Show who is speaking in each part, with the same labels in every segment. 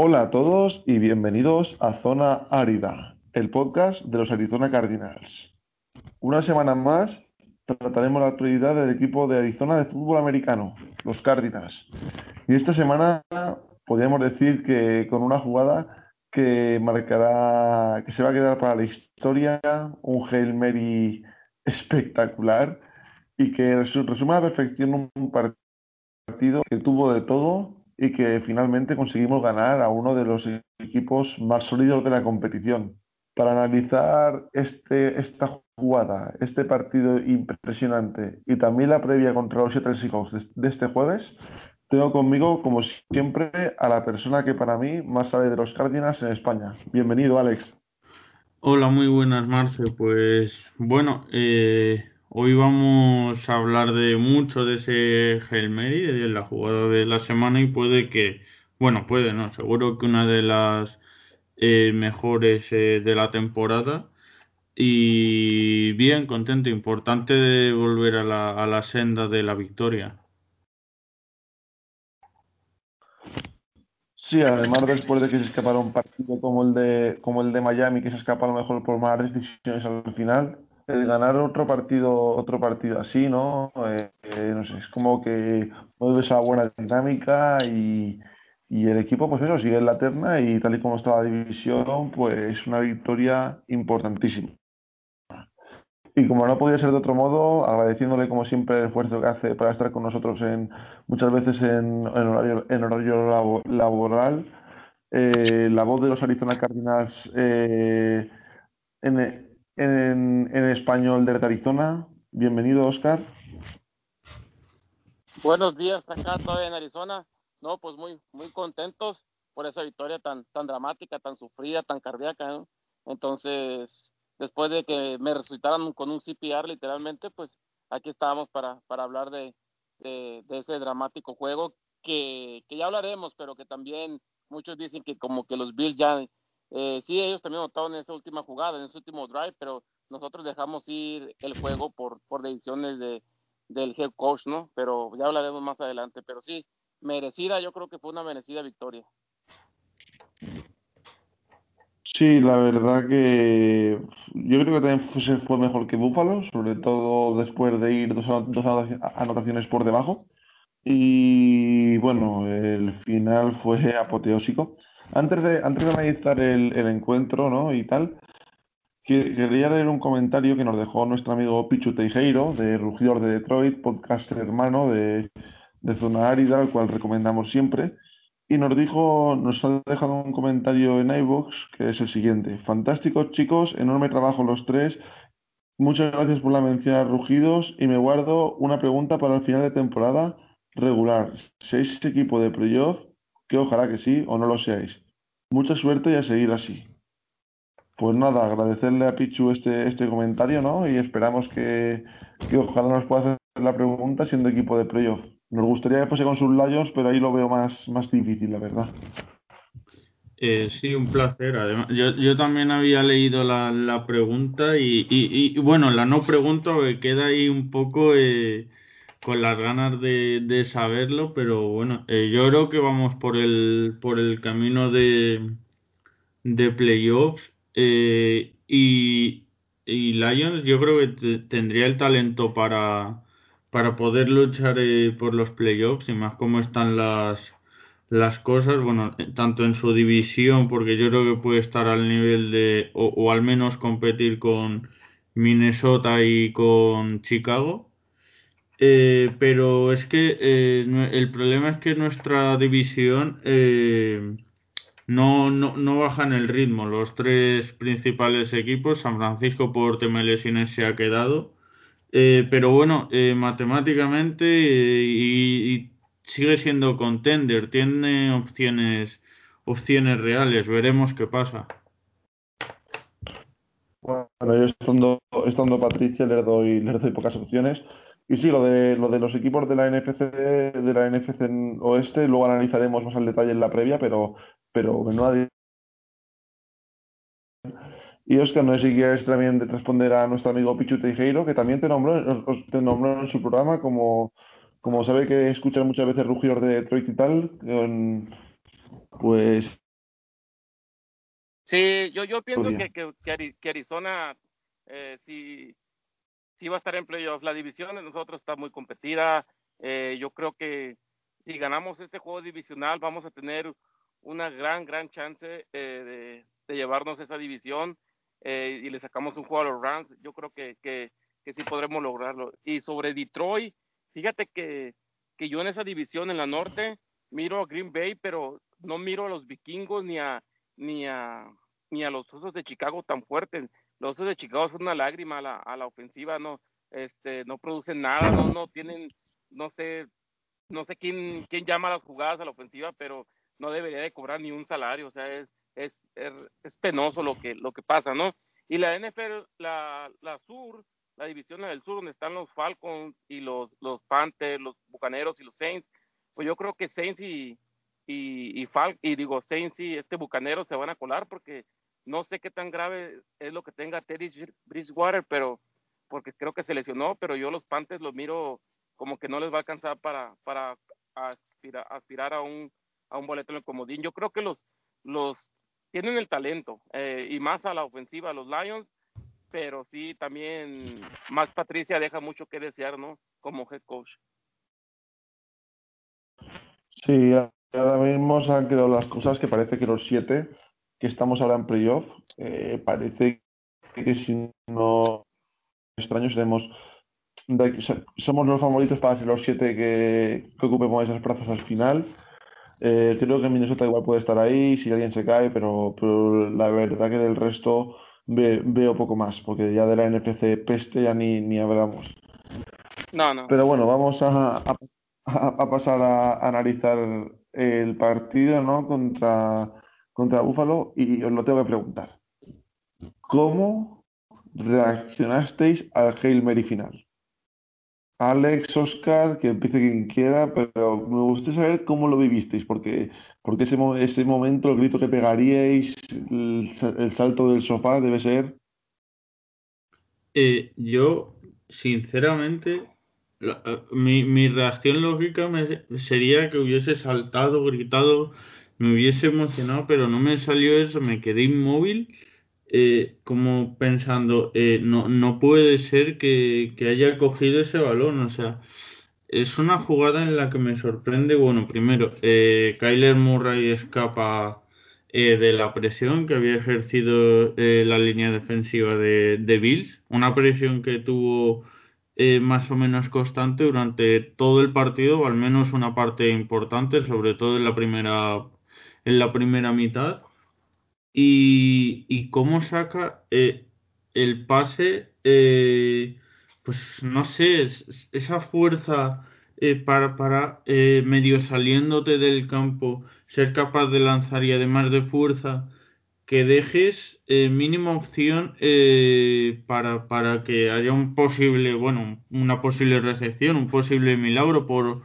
Speaker 1: Hola a todos y bienvenidos a Zona Árida, el podcast de los Arizona Cardinals. Una semana más trataremos la actualidad del equipo de Arizona de fútbol americano, los Cardinals. Y esta semana podríamos decir que con una jugada que marcará, que se va a quedar para la historia, un Hail Mary espectacular y que resume a la perfección un partido que tuvo de todo y que finalmente conseguimos ganar a uno de los equipos más sólidos de la competición. Para analizar este, esta jugada, este partido impresionante y también la previa contra los Seattle Seahawks de, este jueves, tengo conmigo, como siempre, a la persona que para mí más sabe de los Cardinals en España. Bienvenido, Alex.
Speaker 2: Hola, muy buenas, Marce. Pues bueno, eh, Hoy vamos a hablar de mucho de ese Hail Mary, de la jugada de la semana y puede que, bueno, puede, no, seguro que una de las eh, mejores eh, de la temporada. Y bien, contento, importante de volver a la, a la senda de la victoria.
Speaker 1: Sí, además después de que se escapara un partido como el de como el de Miami, que se escapa a lo mejor por malas decisiones al final, el ganar otro partido, otro partido así, ¿no? Eh, eh, no sé, es como que mueve esa buena dinámica y, y el equipo, pues eso, sigue en la terna y tal y como está la división, pues una victoria importantísima. Y como no podía ser de otro modo, agradeciéndole como siempre el esfuerzo que hace para estar con nosotros en muchas veces en, horario, en horario laboral, eh, la voz de los Arizona Cardinals eh, en, en, español de Arizona. Bienvenido, Oscar.
Speaker 3: Buenos días, acá todavía en Arizona. No, pues muy, muy contentos por esa victoria tan, tan dramática, tan sufrida, tan cardíaca. Entonces, después de que me resucitaran con un CPR literalmente, pues aquí estábamos para, para hablar de, de, de ese dramático juego que, que ya hablaremos, pero que también muchos dicen que como que los Bills ya eh, sí, ellos también notaron en esa última jugada, en ese último drive, pero nosotros dejamos ir el juego por, decisiones de, del head coach, ¿no? Pero ya hablaremos más adelante. Pero sí, merecida, yo creo que fue una merecida victoria.
Speaker 1: Sí, la verdad que yo creo que también fue, fue mejor que Búfalo, sobre todo después de ir dos anotaciones por debajo. Y bueno, el final fue apoteósico. Antes de, antes de analizar el, el encuentro ¿no? y tal, quería leer un comentario que nos dejó nuestro amigo Pichu Teijeiro, de Rugidor de Detroit, podcast hermano de, de Zona Árida, al cual recomendamos siempre. Y nos dijo, nos ha dejado un comentario en iVoox que es el siguiente. Fantásticos chicos, enorme trabajo los tres. Muchas gracias por la mención a Rugidos y me guardo una pregunta para el final de temporada regular. ¿Seis equipo de playoff? Que ojalá que sí o no lo seáis. Mucha suerte y a seguir así. Pues nada, agradecerle a Pichu este, este comentario, ¿no? Y esperamos que, que ojalá nos pueda hacer la pregunta siendo equipo de playoff. Nos gustaría que fuese con sus Lions, pero ahí lo veo más, más difícil, la verdad.
Speaker 2: Eh, sí, un placer. Además, yo, yo también había leído la, la pregunta y, y, y, bueno, la no pregunta queda ahí un poco eh, con las ganas de, saberlo, pero bueno, eh, yo creo que vamos por el, por el camino de, de playoffs eh, y, Lions yo creo que tendría el talento para, para poder luchar eh, por los playoffs y más como están las, las cosas, bueno, tanto en su división, porque yo creo que puede estar al nivel de, o al menos competir con Minnesota y con Chicago eh, pero es que eh, el problema es que nuestra división eh, no, no, no baja en el ritmo. Los tres principales equipos, San Francisco por tema de se ha quedado. Eh, pero bueno, matemáticamente y, sigue siendo contender, tiene opciones, opciones reales. Veremos qué pasa.
Speaker 1: Bueno, yo estando, estando Patricia le doy, le doy pocas opciones. Y sí, lo de, lo de los equipos de la NFC, de la NFC en Oeste, luego analizaremos más al detalle en la previa, pero, pero menuda. Y Oscar, no sé si quieres también responder a nuestro amigo Pichu Teijeiro, que también te nombró, os- te nombró en su programa, como, como sabe que escuchan muchas veces rugidos de Detroit y tal, pues
Speaker 3: Sí, yo, yo pienso que, que, que, Arizona eh, sí, sí va a estar en playoffs. La división de nosotros está muy competida. Eh, yo creo que si ganamos este juego divisional vamos a tener una gran, gran chance eh, de, llevarnos esa división eh, y le sacamos un juego a los Rams. Yo creo que, que, que, sí podremos lograrlo. Y sobre Detroit, fíjate que, que yo en esa división en la norte miro a Green Bay, pero no miro a los vikingos ni a, ni a, ni a los osos de Chicago tan fuertes. Los de Chicago son una lágrima a la, ofensiva, no, este, no producen nada, no, no tienen, no sé, no sé quién, quién llama las jugadas a la ofensiva, pero no debería de cobrar ni un salario, o sea, es, es, es, penoso lo que, lo que pasa, ¿no? Y la NFL, la, la sur, la división del sur, donde están los Falcons y los, los Panthers, los Bucaneros y los Saints, pues yo creo que Saints y, y, y, Fal y digo, Saints y este Bucanero se van a colar porque no sé qué tan grave es lo que tenga Teddy Bridgewater, pero porque creo que se lesionó, pero yo los Panthers los miro como que no les va a alcanzar para, para aspirar, aspirar a un a un boleto en el comodín. Yo creo que los, los tienen el talento eh, y más a la ofensiva los Lions, pero sí también más Patricia deja mucho que desear, ¿no? Como head coach.
Speaker 1: Sí, ahora mismo se han quedado las cosas que parece que los siete que estamos ahora en playoff, eh, parece que si no extraños seremos somos los favoritos para ser los siete que, que ocupemos esas plazas al final eh, creo que Minnesota igual puede estar ahí si alguien se cae, pero, pero la verdad que del resto veo poco más, porque ya de la NFC peste ya ni, ni hablamos.
Speaker 3: No, no.
Speaker 1: Pero bueno, vamos a, a, a pasar a, analizar el partido ¿no? contra, contra Buffalo y os lo tengo que preguntar. ¿Cómo reaccionasteis al Hail Mary final? Alex, Oscar, que empiece quien quiera, pero me gustaría saber cómo lo vivisteis, porque, porque ese, ese momento, el grito que pegaríais, el, salto del sofá debe ser.
Speaker 2: Eh, yo, sinceramente, eh, mi, mi, reacción lógica sería que hubiese saltado, gritado, me hubiese emocionado, pero no me salió eso, me quedé inmóvil eh, como pensando, eh, no, no puede ser que, que, haya cogido ese balón, o sea, es una jugada en la que me sorprende, bueno, primero, eh, Kyler Murray escapa eh, de la presión que había ejercido la línea defensiva de, de, Bills, una presión que tuvo más o menos constante durante todo el partido, o al menos una parte importante, sobre todo en la primera, en la primera mitad. Y, y cómo saca eh, el pase, eh, pues no sé, esa fuerza eh, para, para medio saliéndote del campo, ser capaz de lanzar y además de fuerza, que dejes mínima opción para, para que haya un posible, bueno, una posible recepción, un posible milagro, por,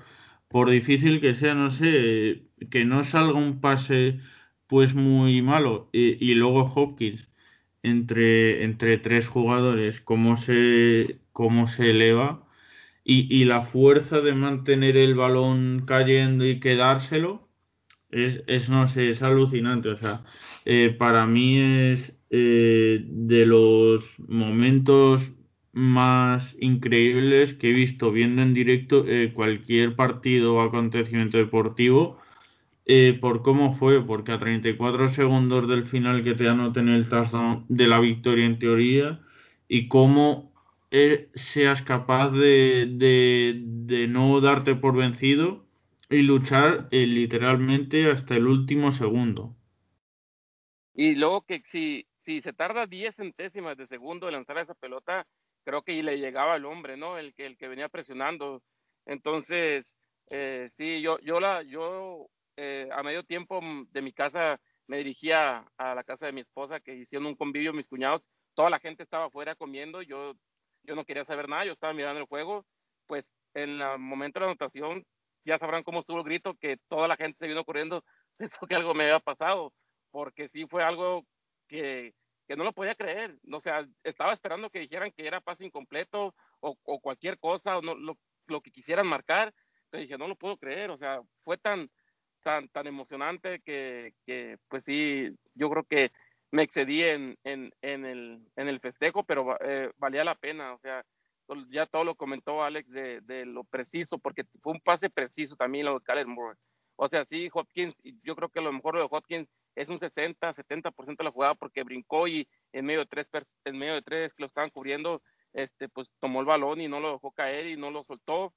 Speaker 2: por difícil que sea, no sé, que no salga un pase pues muy malo. Y, luego Hopkins, entre, entre tres jugadores, cómo se, cómo se eleva y, y la fuerza de mantener el balón cayendo y quedárselo, es, es no sé, es alucinante. O sea, eh, para mí es eh, de los momentos más increíbles que he visto viendo en directo eh, cualquier partido o acontecimiento deportivo eh, por cómo fue, porque a 34 segundos del final que te anoten el touchdown de la victoria en teoría y cómo eh, seas capaz de, de, no darte por vencido y luchar eh, literalmente hasta el último segundo.
Speaker 3: Y luego que si, si se tarda 10 centésimas de segundo de lanzar esa pelota, creo que le llegaba al hombre, ¿no? El que, el que venía presionando. Entonces, eh, sí, yo, yo, la, yo eh, a medio tiempo mm, de mi casa me dirigía a la casa de mi esposa que hicieron un convivio mis cuñados, toda la gente estaba afuera comiendo, yo, yo no quería saber nada, yo estaba mirando el juego, pues en el momento de la anotación ya sabrán cómo estuvo el grito, que toda la gente se vino corriendo, pensó que algo me había pasado, porque sí fue algo que, que no lo podía creer, o sea, estaba esperando que dijeran que era pase incompleto o, cualquier cosa, o no, lo, lo que quisieran marcar, pero dije, no lo puedo creer, o sea, fue tan, tan, tan emocionante que, que, pues sí, yo creo que me excedí en, en, en, el, en el festejo, pero eh, valía la pena, o sea, ya todo lo comentó Alex de, de, lo preciso, porque fue un pase preciso también lo de. O sea, sí, Hopkins, yo creo que lo mejor de Hopkins es un 60, 70% de la jugada porque brincó y en medio de tres, en medio de tres que lo estaban cubriendo, este, pues tomó el balón y no lo dejó caer y no lo soltó.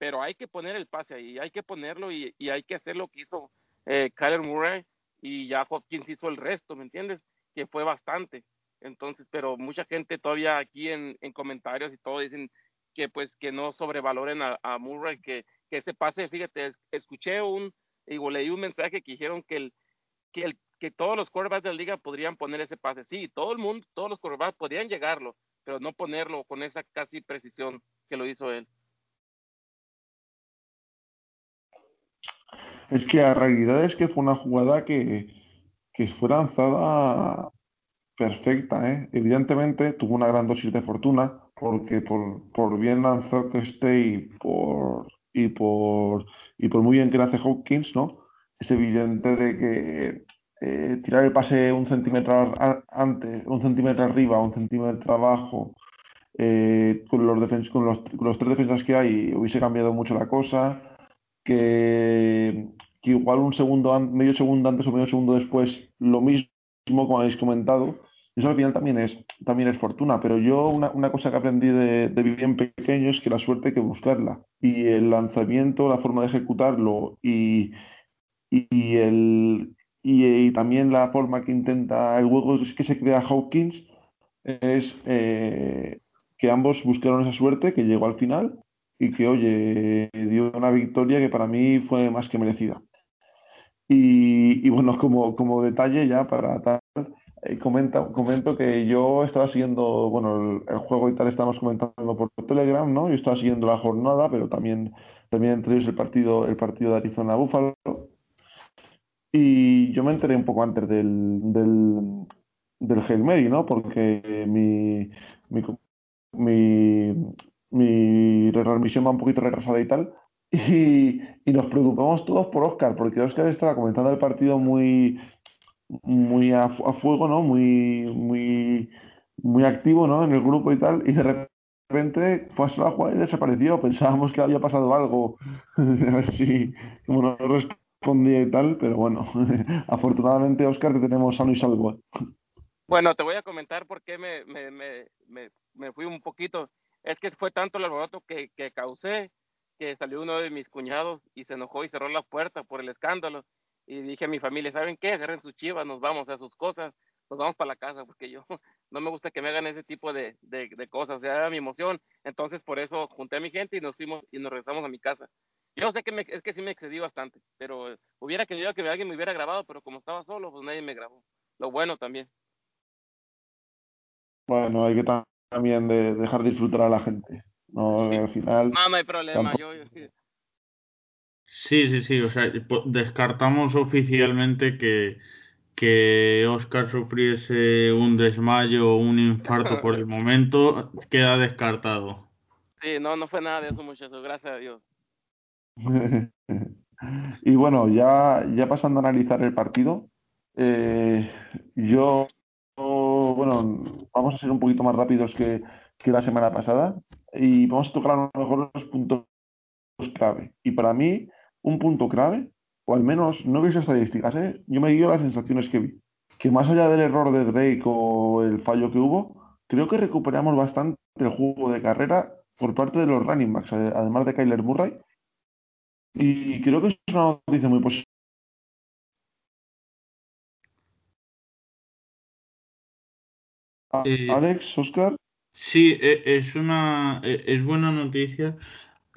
Speaker 3: Pero hay que poner el pase ahí, hay que ponerlo y, y hay que hacer lo que hizo eh, Kyler Murray y ya Hopkins hizo el resto, ¿me entiendes? Que fue bastante. Entonces, pero mucha gente todavía aquí en, en comentarios y todo dicen que pues que no sobrevaloren a, Murray, que, ese pase, fíjate, escuché un, digo, leí un mensaje que dijeron que que todos los quarterbacks de la liga podrían poner ese pase. Sí, todo el mundo, todos los quarterbacks podrían llegarlo, pero no ponerlo con esa casi precisión que lo hizo él.
Speaker 1: Es que la realidad es que fue una jugada que, que fue lanzada perfecta, ¿eh? Evidentemente tuvo una gran dosis de fortuna, porque por, por bien lanzado que esté y por, y por, y por muy bien que hace Hawkins, ¿no? Es evidente de que eh, tirar el pase un centímetro antes, un centímetro arriba, un centímetro abajo, eh, con, los defens con, los, con los tres defensas que hay, hubiese cambiado mucho la cosa. Que, que igual un segundo, medio segundo antes o medio segundo después, lo mismo, como habéis comentado, eso al final también es, también es fortuna, pero yo una, cosa que aprendí de, de, bien pequeño es que la suerte hay que buscarla. Y el lanzamiento, la forma de ejecutarlo y, y, el, y, también la forma que intenta el juego que se crea Hawkins es eh, que ambos buscaron esa suerte, que llegó al final y que, oye, dio una victoria que para mí fue más que merecida. Y, y bueno, como, como detalle ya para tal, eh, comenta, comento que yo estaba siguiendo, bueno, el, juego y tal estamos comentando por Telegram, ¿no? Yo estaba siguiendo la jornada, pero también, también entre ellos el partido, el partido de Arizona Buffalo. Y yo me enteré un poco antes del, del, del Hail Mary, ¿no? Porque mi, mi, mi, mi retransmisión va un poquito retrasada y tal. Y, y, nos preocupamos todos por Oscar, porque Oscar estaba comentando el partido muy, muy a, a, fuego, ¿no? Muy, muy, muy activo, ¿no? En el grupo y tal, y de repente fue a la jugada y desapareció. Pensábamos que había pasado algo, a ver si, como no respondía y tal, pero bueno, afortunadamente, Oscar, te tenemos sano y salvo.
Speaker 3: Bueno, te voy a comentar por qué me, me, me, me, me fui un poquito. Es que fue tanto el alboroto que, que causé que salió uno de mis cuñados y se enojó y cerró la puerta por el escándalo y dije a mi familia, ¿saben qué? Agarren sus chivas, nos vamos a sus cosas, nos vamos para la casa, porque yo no me gusta que me hagan ese tipo de, de, cosas, o sea, era mi emoción. Entonces, por eso junté a mi gente y nos fuimos y nos regresamos a mi casa. Yo sé que me, es que sí me excedí bastante, pero hubiera querido que alguien me hubiera grabado, pero como estaba solo, pues nadie me grabó. Lo bueno también.
Speaker 1: Bueno, hay que también de dejar disfrutar a la gente. No, sí. al final.
Speaker 3: No, no hay problema. Yo, yo,
Speaker 2: Sí, sí, sí, o sea, descartamos oficialmente que, que Oscar sufriese un desmayo o un infarto por el momento, queda descartado.
Speaker 3: Sí, no, no fue nada de eso, muchachos, gracias a Dios.
Speaker 1: y bueno, ya, ya pasando a analizar el partido, eh, yo, bueno, vamos a ser un poquito más rápidos que, que la semana pasada y vamos a tocar a lo mejor los puntos clave. Y para mí, un punto clave, o al menos no veis estadísticas, ¿eh? yo me guío las sensaciones que vi. Que más allá del error de Drake o el fallo que hubo, creo que recuperamos bastante el juego de carrera por parte de los running backs, además de Kyler Murray. Y creo que es una noticia muy positiva.
Speaker 2: Eh,
Speaker 1: Alex, Oscar.
Speaker 2: Sí, es una es buena noticia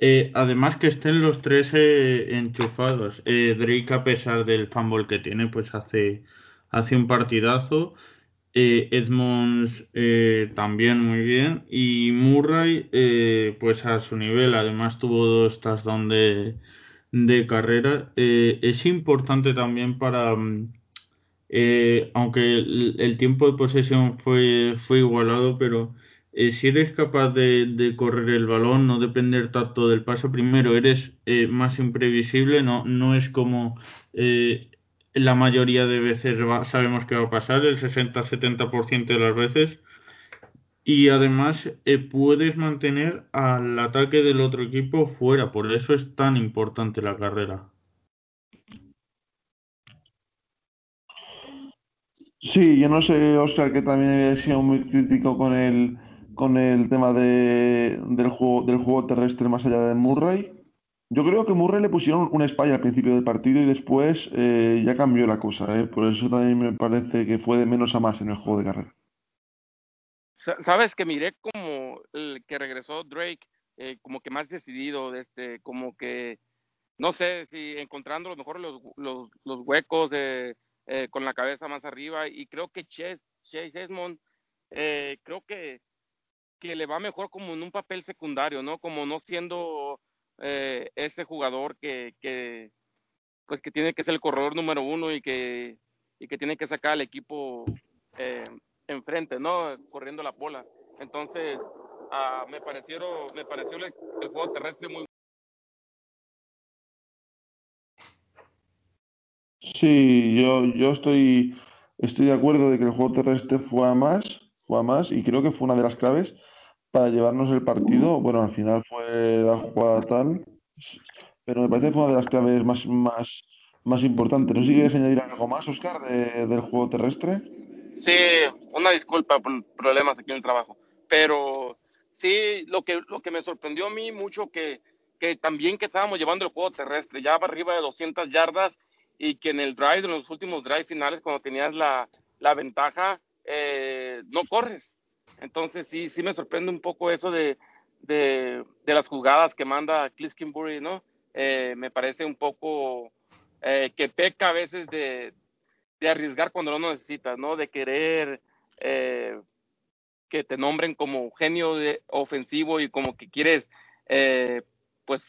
Speaker 2: eh, además que estén los tres eh, enchufados. Eh, Drake, a pesar del fumble que tiene, pues hace, hace un partidazo. Edmonds también muy bien. Y Murray, pues a su nivel. Además tuvo dos touchdowns de, de carrera. es importante también para... Mm, aunque el, el, tiempo de posesión fue, fue igualado, pero eh, si eres capaz de, correr el balón, no depender tanto del paso primero, eres eh, más imprevisible, no, no es como eh, la mayoría de veces sabemos que va a pasar, el 60-70% de las veces. Y además eh, puedes mantener al ataque del otro equipo fuera, por eso es tan importante la carrera.
Speaker 1: Sí, yo no sé, Oscar, que también había sido muy crítico con el, con el tema de, del juego, del juego terrestre más allá de Murray. Yo creo que Murray le pusieron una espalla al principio del partido y después eh, ya cambió la cosa. ¿eh? Por eso también me parece que fue de menos a más en el juego de carrera.
Speaker 3: Sabes que miré como el que regresó Drake, eh, como que más decidido, este, como que, no sé, si encontrando a lo mejor los, los, los huecos de eh, con la cabeza más arriba y creo que Chase, Chase Esmond eh, creo que, que le va mejor como en un papel secundario, ¿no? Como no siendo eh, ese jugador que, que, pues que tiene que ser el corredor número uno y que, y que tiene que sacar al equipo eh, enfrente, ¿no? Corriendo la bola. Entonces, uh, me parecieron, me pareció el, juego terrestre muy
Speaker 1: Sí, yo, yo estoy, estoy de acuerdo de que el juego terrestre fue más, fue a más, y creo que fue una de las claves para llevarnos el partido. Bueno, al final fue la jugada tal, pero me parece que fue una de las claves más, más, más importantes. ¿No sé si quieres añadir algo más, Oscar, de, del juego terrestre?
Speaker 3: Sí, una disculpa por problemas aquí en el trabajo, pero sí, lo que, lo que me sorprendió a mí mucho que, que también que estábamos llevando el juego terrestre, ya arriba de 200 yardas y que en el drive, en los últimos drive finales, cuando tenías la, la ventaja, eh, no corres. Entonces sí, sí me sorprende un poco eso de, de, las jugadas que manda Cliff Kimbury, ¿no? Eh, me parece un poco eh, que peca a veces de, de arriesgar cuando no necesitas, ¿no? De querer eh, que te nombren como genio de, ofensivo y como que quieres, eh, pues,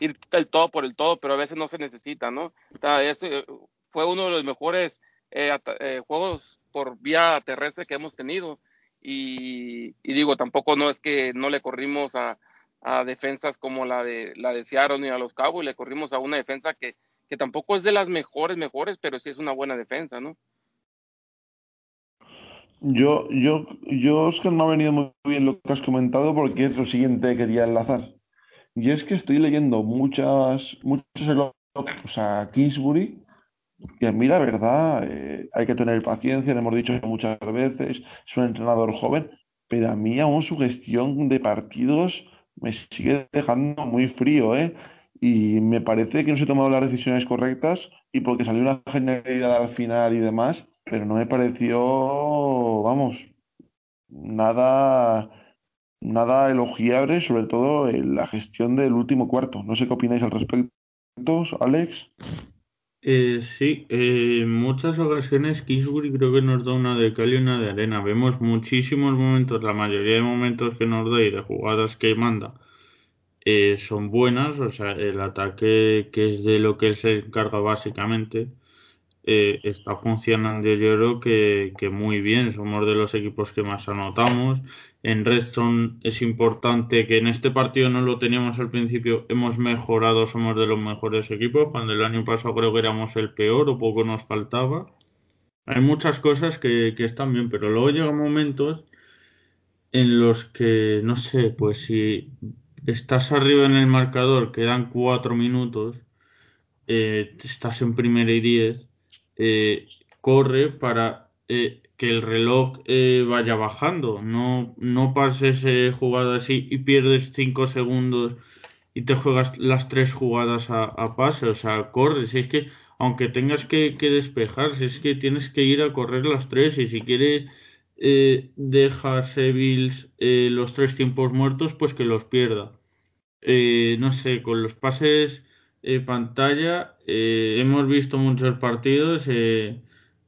Speaker 3: ir el todo por el todo, pero a veces no se necesita, ¿no? O sea, este fue uno de los mejores eh, eh, juegos por vía terrestre que hemos tenido. Y, digo, tampoco no es que no le corrimos a, defensas como la de la de Seattle ni a los Cowboys, le corrimos a una defensa que, que tampoco es de las mejores, mejores, pero sí es una buena defensa, ¿no?
Speaker 1: Yo, yo, yo, Oscar, no ha venido muy bien lo que has comentado porque es lo siguiente que quería enlazar. Y es que estoy leyendo muchas, muchos elogios a Kingsbury, que a mí la verdad eh, hay que tener paciencia, le hemos dicho muchas veces, es un entrenador joven, pero a mí aún su gestión de partidos me sigue dejando muy frío, ¿eh? Y me parece que no se tomado las decisiones correctas y porque salió una genialidad al final y demás, pero no me pareció, vamos, nada nada elogiable, sobre todo en la gestión del último cuarto. No sé qué opináis al respecto, Alex.
Speaker 2: Eh, sí, eh, en muchas ocasiones Kingsbury creo que nos da una de cal y una de arena. Vemos muchísimos momentos, la mayoría de momentos que nos da y de jugadas que manda eh, son buenas, o sea, el ataque que es de lo que él se encarga básicamente eh, está funcionando yo creo que, que muy bien, somos de los equipos que más anotamos, en Redstone es importante que en este partido no lo teníamos al principio, hemos mejorado, somos de los mejores equipos, cuando el año pasado creo que éramos el peor o poco nos faltaba. Hay muchas cosas que, están bien, pero luego llegan momentos en los que, no sé, pues si estás arriba en el marcador, quedan cuatro minutos, eh, estás en primera y diez, eh, corre para eh, que el reloj eh, vaya bajando. No, no pases eh, jugada así y pierdes 5 segundos y te juegas las tres jugadas a, a, pase. O sea, corres. Es que, aunque tengas que, que despejar, es que tienes que ir a correr las tres. Y si quieres eh, dejar Seville eh, los tres tiempos muertos, pues que los pierda. Eh, no sé, con los pases pantalla, hemos visto muchos partidos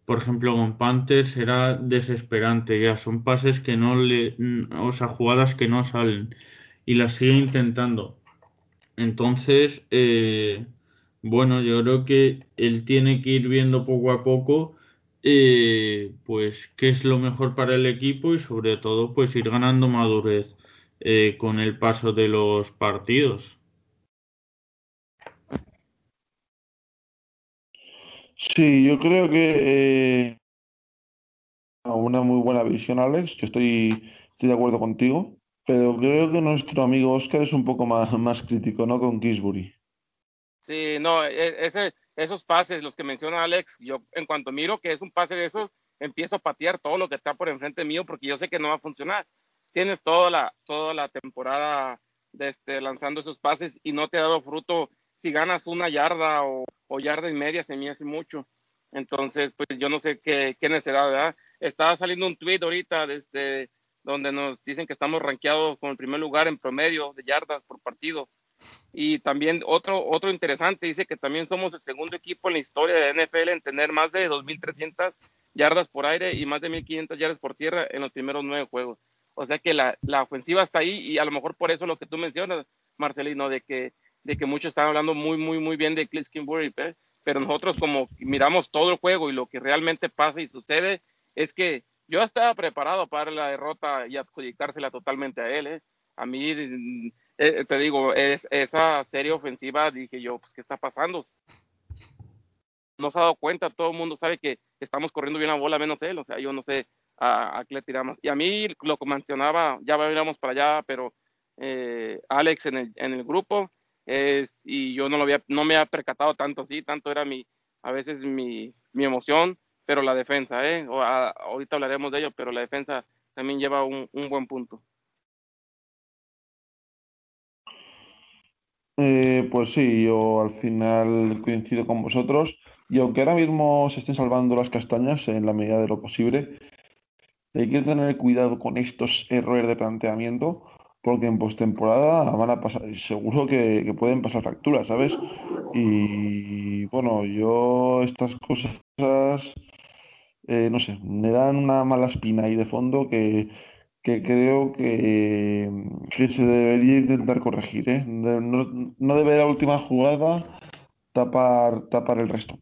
Speaker 2: por ejemplo, con Panthers era desesperante, ya son pases que no le, o sea, jugadas que no salen y las sigue intentando. Entonces, eh, bueno, yo creo que él tiene que ir viendo poco a poco, eh, pues, qué es lo mejor para el equipo y sobre todo, pues, ir ganando madurez eh, con el paso de los partidos.
Speaker 1: Sí, yo creo que eh, una muy buena visión, Alex. Yo estoy, de acuerdo contigo, pero creo que nuestro amigo Oscar es un poco más, más crítico, ¿no? Con Kingsbury.
Speaker 3: Sí, no, e, ese, esos pases, los que menciona Alex, yo en cuanto miro que es un pase de esos, empiezo a patear todo lo que está por enfrente mío porque yo sé que no va a funcionar. Tienes toda la, toda la temporada de este, lanzando esos pases y no te ha dado fruto. Si ganas una yarda o, o yarda y media, se me hace mucho. Entonces, pues yo no sé qué, qué necesidad, ¿verdad? Estaba saliendo un tweet ahorita desde donde nos dicen que estamos rankeados con el primer lugar en promedio de yardas por partido. Y también otro, otro interesante, dice que también somos el segundo equipo en la historia de NFL en tener más de 2.300 yardas por aire y más de 1.500 yardas por tierra en los primeros nueve juegos. O sea que la, la ofensiva está ahí y a lo mejor por eso lo que tú mencionas, Marcelino, de que, de que muchos están hablando muy, muy, muy bien de Cliff Kingsbury, ¿eh? pero nosotros como miramos todo el juego y lo que realmente pasa y sucede es que yo estaba preparado para la derrota y adjudicársela totalmente a él. ¿eh? A mí, eh, te digo, es, esa serie ofensiva, dije yo, pues, ¿qué está pasando? No se ha dado cuenta, todo el mundo sabe que estamos corriendo bien la bola, menos él, o sea, yo no sé a, a qué le tiramos. Y a mí, lo que mencionaba, ya vamos para allá, pero eh, Alex en el, en el grupo, y yo no lo había, no me había percatado tanto así, tanto era mi, a veces mi, mi emoción, pero la defensa, ¿eh? O, a, ahorita hablaremos de ello, pero la defensa también lleva un, un buen punto.
Speaker 1: Eh, pues sí, yo al final coincido con vosotros. Y aunque ahora mismo se estén salvando las castañas en la medida de lo posible, hay que tener cuidado con estos errores de planteamiento, porque en postemporada van a pasar, seguro que, pueden pasar facturas, ¿sabes? Y bueno, yo estas cosas, eh, no sé, me dan una mala espina ahí de fondo que, que creo que, que se debería intentar corregir, ¿eh? No, no debe la última jugada tapar, tapar el resto.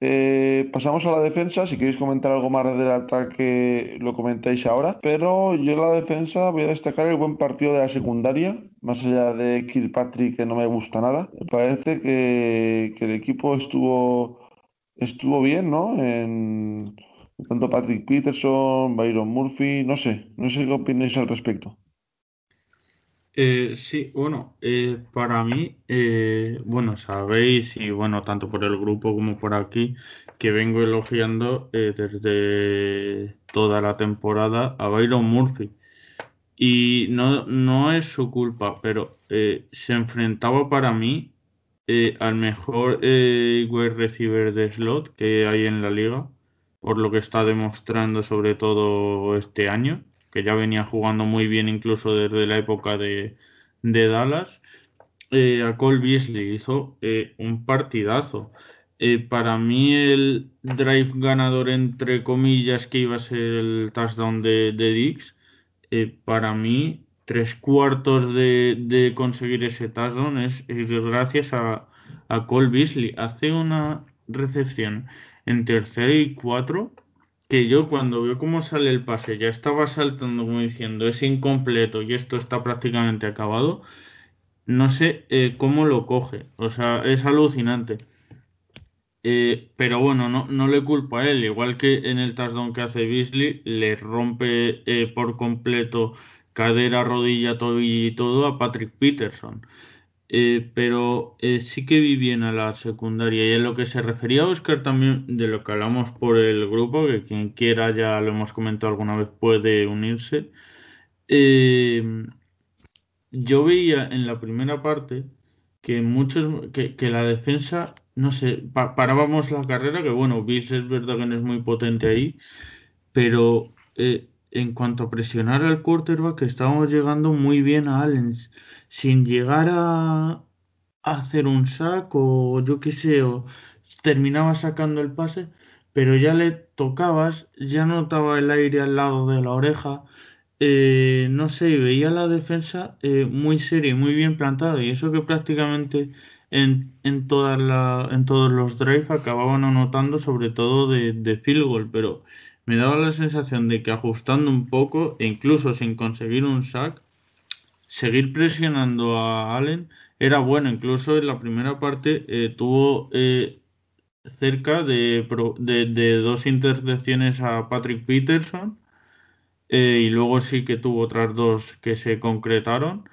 Speaker 1: Eh, pasamos a la defensa. Si queréis comentar algo más del ataque, lo comentáis ahora. Pero yo en la defensa voy a destacar el buen partido de la secundaria, más allá de Kirkpatrick, que no me gusta nada. Me parece que, que el equipo estuvo, estuvo bien, ¿no? En tanto Patrick Peterson, Byron Murphy, no sé, no sé qué opináis al respecto.
Speaker 2: Eh, sí, bueno, eh, para mí, eh, bueno, sabéis, y bueno, tanto por el grupo como por aquí, que vengo elogiando eh, desde toda la temporada a Byron Murphy. Y no, no es su culpa, pero eh, se enfrentaba para mí eh, al mejor wide receiver de slot que hay en la liga, por lo que está demostrando sobre todo este año, que ya venía jugando muy bien incluso desde la época de, de Dallas. Eh, a Cole Beasley hizo eh, un partidazo. Eh, para mí el drive ganador entre comillas que iba a ser el touchdown de, de eh, para mí, tres cuartos de, de conseguir ese touchdown es, es gracias a, a Cole Beasley. Hace una recepción en tercera y cuatro que yo cuando veo cómo sale el pase ya estaba saltando como diciendo es incompleto y esto está prácticamente acabado. No sé eh, cómo lo coge. O sea, es alucinante. Eh, pero bueno, no, no le culpo a él, igual que en el touchdown que hace Beasley, le rompe eh, por completo cadera, rodilla, tobillo y todo a Patrick Peterson. Eh, pero eh, sí que vi bien a la secundaria y en lo que se refería a Oscar también, de lo que hablamos por el grupo, que quien quiera ya lo hemos comentado alguna vez puede unirse. Eh, yo veía en la primera parte que muchos, que, que la defensa, no sé, pa- parábamos la carrera, que bueno, Bills es verdad que no es muy potente ahí, pero eh, en cuanto a presionar al quarterback, estábamos llegando muy bien a Allen, sin llegar a, hacer un sack o yo qué sé, o terminaba sacando el pase, pero ya le tocabas, ya notaba el aire al lado de la oreja eh, no sé, y veía la defensa eh, muy seria muy bien plantada, y eso que prácticamente en, en, todas la, en todos los drives acababan anotando, sobre todo de, de field goal, pero me daba la sensación de que ajustando un poco, e incluso sin conseguir un sack, seguir presionando a Allen era bueno, incluso en la primera parte eh, tuvo eh, cerca de, de, dos intercepciones a Patrick Peterson eh, y luego sí que tuvo otras dos que se concretaron.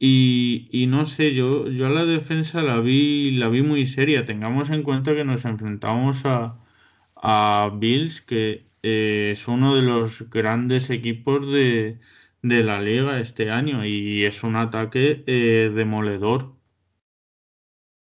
Speaker 2: Y, y, no sé, yo, yo a la defensa la vi, la vi muy seria. Tengamos en cuenta que nos enfrentamos a, a Bills, que eh, es uno de los grandes equipos de, de la liga este año y es un ataque eh, demoledor.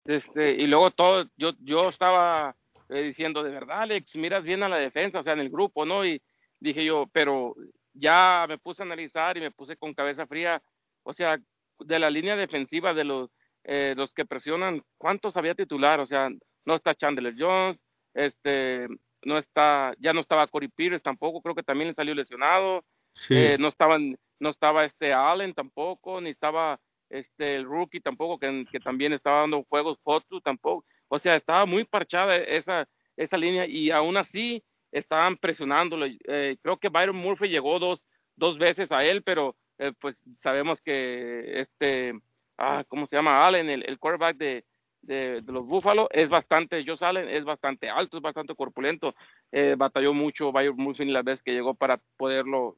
Speaker 3: Este, y luego todo, yo, yo estaba eh, diciendo, de verdad, Alex, miras bien a la defensa, o sea, en el grupo, ¿no? Y dije yo, pero ya me puse a analizar y me puse con cabeza fría, o sea, de la línea defensiva de los, eh, los que presionan, ¿cuántos había titular? O sea, no está Chandler Jones, este, no está, ya no estaba Corey Peters tampoco, creo que también le salió lesionado, eh, no estaban, no estaba este Allen tampoco, ni estaba este el rookie tampoco, que, también estaba dando juegos fotos tampoco, o sea, estaba muy parchada esa, esa línea y aún así estaban presionándolo. Eh, creo que Byron Murphy llegó dos, dos veces a él, pero eh, pues sabemos que este, ah, ¿cómo se llama? Allen, el, el quarterback de, de, los Buffalo, es bastante, Josh Allen es bastante alto, es bastante corpulento, eh, batalló mucho Byron Murphy la vez que llegó para poderlo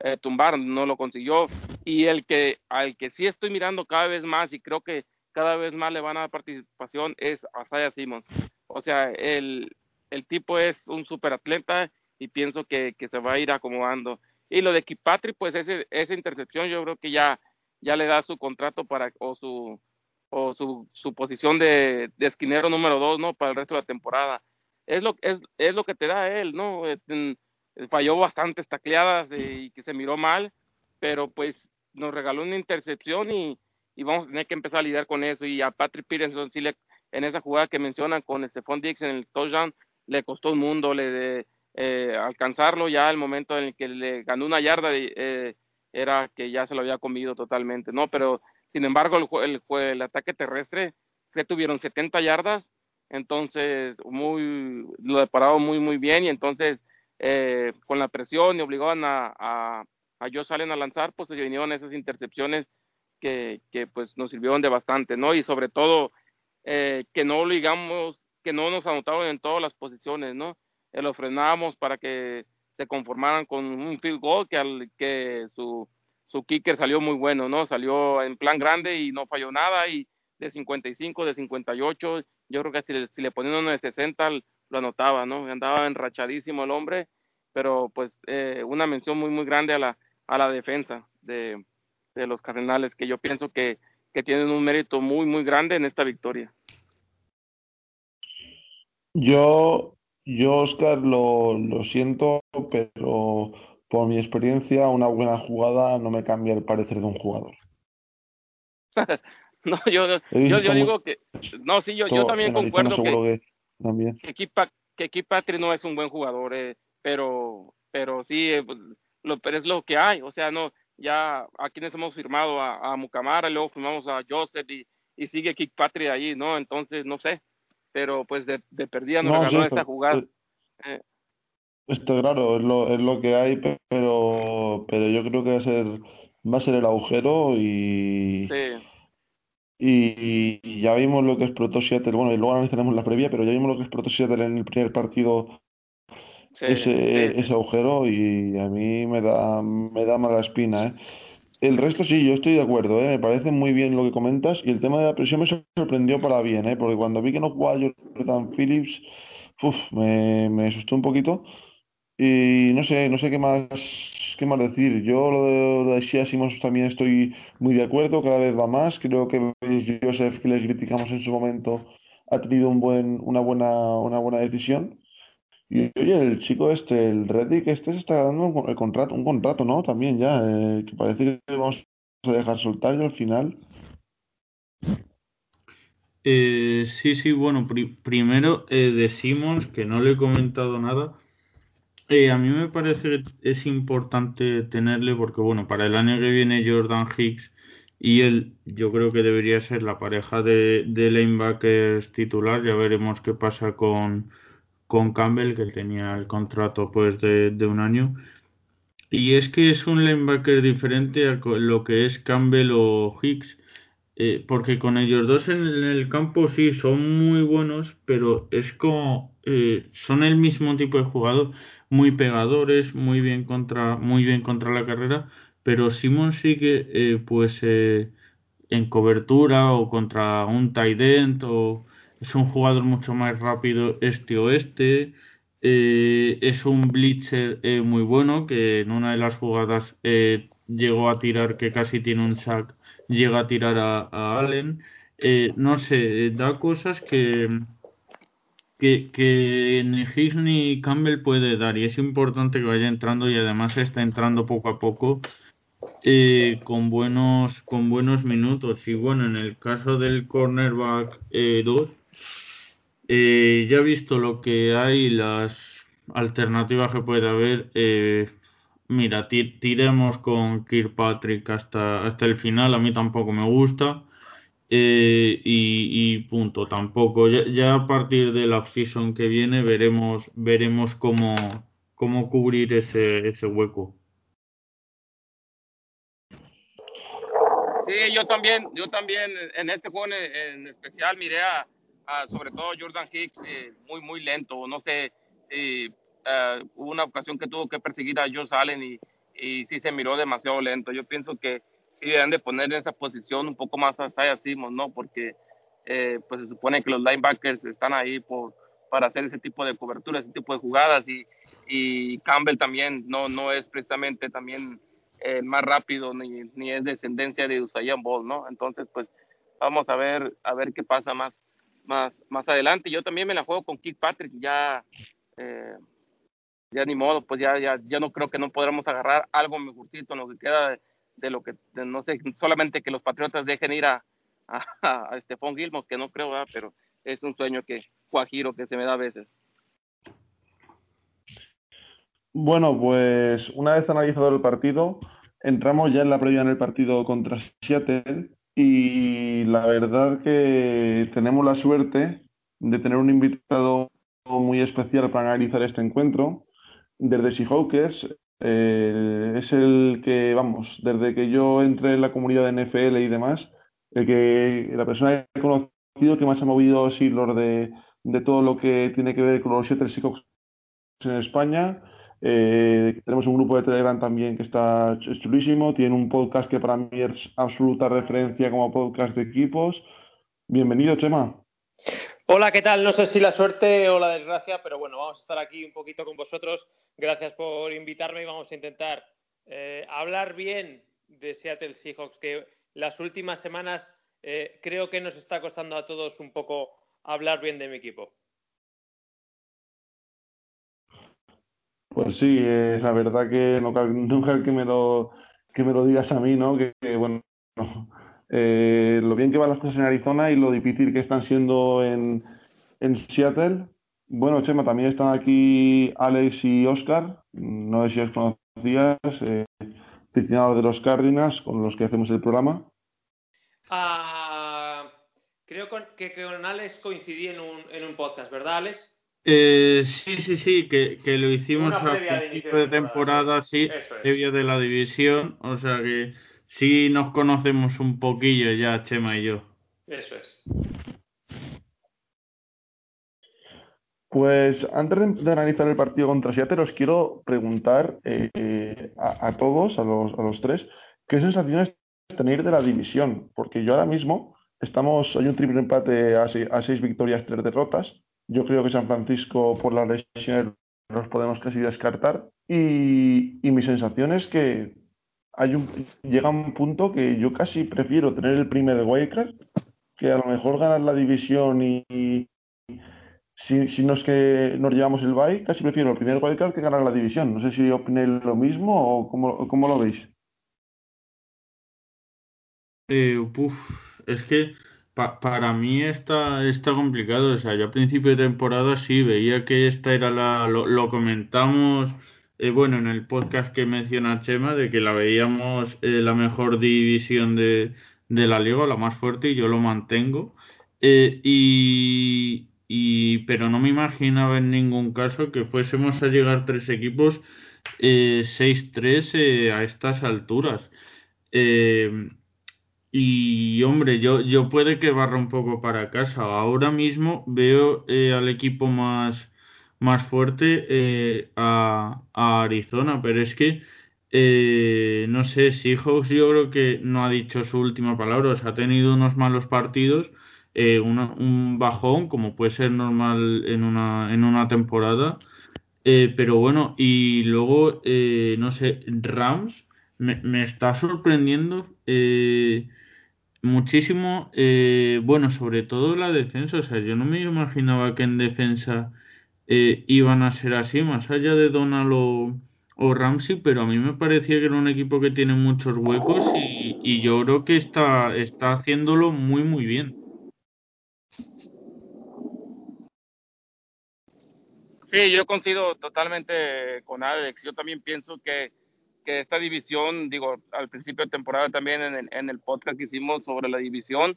Speaker 3: eh, tumbar, no lo consiguió. Y el que, al que sí estoy mirando cada vez más y creo que cada vez más le van a dar participación es Isaiah Simmons. O sea, el, el tipo es un super atleta y pienso que, que se va a ir acomodando. Y lo de Kipatri, pues ese, esa intercepción yo creo que ya, ya le da su contrato para, o su, o su, su posición de, de esquinero número dos, ¿no? Para el resto de la temporada. Es lo, es, es lo que te da él, ¿no? Falló bastantes tacleadas y que se miró mal, pero pues nos regaló una intercepción y, y vamos a tener que empezar a lidiar con eso. Y a Patrick Peterson, sí le, en esa jugada que mencionan con Stephon Dix en el touchdown, le costó un mundo le de, eh, alcanzarlo ya el momento en el que le ganó una yarda eh, era que ya se lo había comido totalmente, ¿no? Pero sin embargo el, el, el ataque terrestre que tuvieron 70 yardas, entonces muy lo deparado muy muy bien y entonces eh, con la presión y obligaban a, a, a a lanzar, pues se vinieron esas intercepciones que, que pues nos sirvieron de bastante, ¿no? Y sobre todo eh, que no digamos que no nos anotaron en todas las posiciones, ¿no? Eh, lo frenábamos para que se conformaran con un field goal que al que su su kicker salió muy bueno, ¿no? Salió en plan grande y no falló nada y de 55, de 58, yo creo que si le, si le ponían uno de 60 lo anotaba, ¿no? Andaba enrachadísimo el hombre, pero pues eh, una mención muy, muy grande a la, a la defensa de, de los Cardenales, que yo pienso que, que tienen un mérito muy, muy grande en esta victoria.
Speaker 1: Yo, yo Oscar, lo, lo siento, pero por mi experiencia, una buena jugada no me cambia el parecer de un jugador.
Speaker 3: no, yo, yo, yo digo que, no, sí, yo, yo también concuerdo que,
Speaker 1: también.
Speaker 3: que Keep, Patrick no es un buen jugador, eh, pero, pero sí, eh, pues, lo, pero es lo que hay, o sea, no, ya a quienes hemos firmado a, a Mucamara, luego firmamos a Joseph y, y sigue Patrick ahí, ¿no? Entonces, no sé, pero pues de, de perdida nos no, regaló esta jugada. Eh.
Speaker 1: Está claro, es lo, es lo que hay, pero, pero yo creo que va a ser, va a ser el agujero y,
Speaker 3: sí.
Speaker 1: Y, ya vimos lo que explotó Seattle. Bueno, y luego analizaremos la previa, pero ya vimos lo que explotó Seattle en el primer partido,
Speaker 3: sí,
Speaker 1: ese,
Speaker 3: sí.
Speaker 1: ese agujero, y a mí me da, me da mala espina, ¿eh? El resto sí, yo estoy de acuerdo, ¿eh? me parece muy bien lo que comentas y el tema de la presión me sorprendió para bien, ¿eh? porque cuando vi que no jugaba Jordan Phillips, uf, me, me asustó un poquito y no sé, no sé qué más, qué más decir. Yo lo de, de Shea Simons también estoy muy de acuerdo, cada vez va más. Creo que Joseph, que le criticamos en su momento, ha tenido un buen, una buena, una buena decisión. Y oye, el chico este, el Reddick, este se está dando un, el contrato, un contrato, ¿no? También ya, eh, que parece que vamos a dejar soltar y al final.
Speaker 2: Eh, sí, sí, bueno, pri primero eh, decimos que no le he comentado nada eh, a mí me parece que es importante tenerle porque, bueno, para el año que viene Jordan Hicks y él, yo creo que debería ser la pareja de, de lanebackers titular. Ya veremos qué pasa con, con Campbell, que tenía el contrato pues de, de un año. Y es que es un linebacker diferente a lo que es Campbell o Hicks. eh, porque con ellos dos en el campo sí son muy buenos, pero es como eh, son el mismo tipo de jugador, muy pegadores, muy bien contra, muy bien contra la carrera, pero Simon sí que eh, pues en cobertura o contra un tight end o es un jugador mucho más rápido este-oeste. es un blitzer muy bueno que en una de las jugadas llegó a tirar que casi tiene un sack llega a tirar a, Allen. Eh, no sé, da cosas que, que, que ni Campbell puede dar y es importante que vaya entrando y además está entrando poco a poco eh, con buenos con buenos minutos y bueno en el caso del cornerback 2 eh, ya he visto lo que hay las alternativas que puede haber Mira, tiremos con Kirkpatrick hasta, hasta el final, a mí tampoco me gusta. Eh, y, punto, tampoco. Ya, a partir de la season que viene veremos, veremos cómo, cómo cubrir ese, ese hueco.
Speaker 3: Sí, yo también, yo también en este juego en, especial miré a, sobre todo Jordan Hicks eh, muy, muy lento. No sé uh, hubo una ocasión que tuvo que perseguir a Josh Allen y, y sí se miró demasiado lento. Yo pienso que sí deben de poner en esa posición un poco más a Isaiah Simons, ¿no? Porque eh, pues se supone que los linebackers están ahí por, para hacer ese tipo de cobertura, ese tipo de jugadas y, y Campbell también no, no es precisamente también eh, más rápido ni, ni es descendencia de Usain Bolt, ¿no? Entonces, pues vamos a ver a ver qué pasa más más más adelante. Yo también me la juego con Patrick ya eh, ya ni modo, pues ya, ya, ya no creo que no podremos agarrar algo mejorcito en lo que queda de, lo que, no sé, solamente que los Patriotas dejen ir a, a, a Gilmore, que no creo, pero es un sueño que, cuajiro, que se me da a veces.
Speaker 1: Bueno, pues una vez analizado el partido, entramos ya en la previa en el partido contra Seattle y la verdad que tenemos la suerte de tener un invitado muy especial para analizar este encuentro desde Seahawkers es el que, vamos, desde que yo entré en la comunidad de NFL y demás, el que la persona que he conocido que más ha movido los hilos de, de todo lo que tiene que ver con los Seattle Seahawks en España. Eh, tenemos un grupo de Telegram también que está chulísimo. Tiene un podcast que para mí es absoluta referencia como podcast de equipos. Bienvenido, Chema.
Speaker 4: Hola, ¿qué tal? No sé si la suerte o la desgracia, pero bueno, vamos a estar aquí un poquito con vosotros. Gracias por invitarme y vamos a intentar eh, hablar bien de Seattle Seahawks, que las últimas semanas eh, creo que nos está costando a todos un poco hablar bien de mi equipo.
Speaker 1: Pues sí, es la verdad que nunca que me lo que me lo digas a mí, ¿no? Que, bueno, eh, lo bien que van las cosas en Arizona y lo difícil que están siendo en, en Seattle. Bueno, Chema, también están aquí Alex y Oscar. No sé si os conocías, eh, de los Cardinals, con los que hacemos el programa.
Speaker 4: Ah, creo que con Alex coincidí en un, en un podcast, ¿verdad, Alex?
Speaker 2: Eh, sí, sí, sí, que, que lo hicimos a principio de temporada, sí, previo de la división, o sea que sí nos conocemos un poquillo ya, Chema y yo.
Speaker 4: Eso es.
Speaker 1: Pues antes de, analizar el partido contra Seattle, os quiero preguntar eh, a, todos, a los, a los tres, qué sensaciones tenéis de la división, porque yo ahora mismo estamos, hay un triple empate a seis, victorias, tres derrotas. Yo creo que San Francisco por la lesión los podemos casi descartar. Y, y mi sensación es que hay un, llega un punto que yo casi prefiero tener el primer wildcard que a lo mejor ganar la división y, si, si no es que nos llevamos el bye, casi prefiero el primer wildcard que ganar la división. No sé si opinéis lo mismo o cómo, lo veis.
Speaker 2: Eh, es que para mí está, está complicado. O sea, yo a principio de temporada sí veía que esta era la. Lo, comentamos, eh, bueno, en el podcast que menciona Chema, de que la veíamos eh, la mejor división de, de la liga, la más fuerte, y yo lo mantengo. Eh, y, y, pero no me imaginaba en ningún caso que fuésemos a llegar tres equipos eh, 6-3 eh, a estas alturas. Y hombre, yo, yo puede que barra un poco para casa. Ahora mismo veo al equipo más, más fuerte eh, a, Arizona, pero es que eh, no sé, Seahawks yo creo que no ha dicho su última palabra, o sea, ha tenido unos malos partidos, eh, una- un bajón, como puede ser normal en una, en una temporada, eh, pero bueno, y luego, eh, no sé, Rams me, me está sorprendiendo muchísimo, bueno, sobre todo la defensa, o sea, yo no me imaginaba que en defensa eh, iban a ser así, más allá de Donald o, o Ramsey, pero a mí me parecía que era un equipo que tiene muchos huecos y, y yo creo que está, está haciéndolo muy, muy bien.
Speaker 3: Sí, yo coincido totalmente con Alex. Yo también pienso que, que esta división, digo, al principio de temporada también en el, en el podcast que hicimos sobre la división,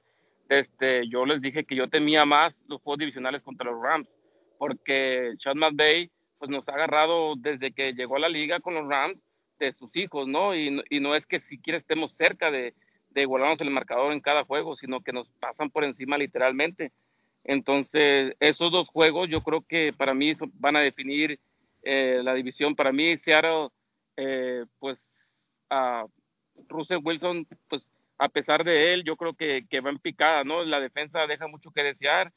Speaker 3: este, yo les dije que yo temía más los juegos divisionales contra los Rams, porque Sean McVay pues nos ha agarrado desde que llegó a la liga con los Rams de sus hijos, ¿no? Y, y no es que siquiera estemos cerca de, igualarnos el marcador en cada juego, sino que nos pasan por encima literalmente. Entonces, esos dos juegos yo creo que para mí van a definir eh, la división. Para mí, Seattle, eh, pues, a Russell Wilson, pues, a pesar de él, yo creo que, que va en picada, ¿no? La defensa deja mucho que desear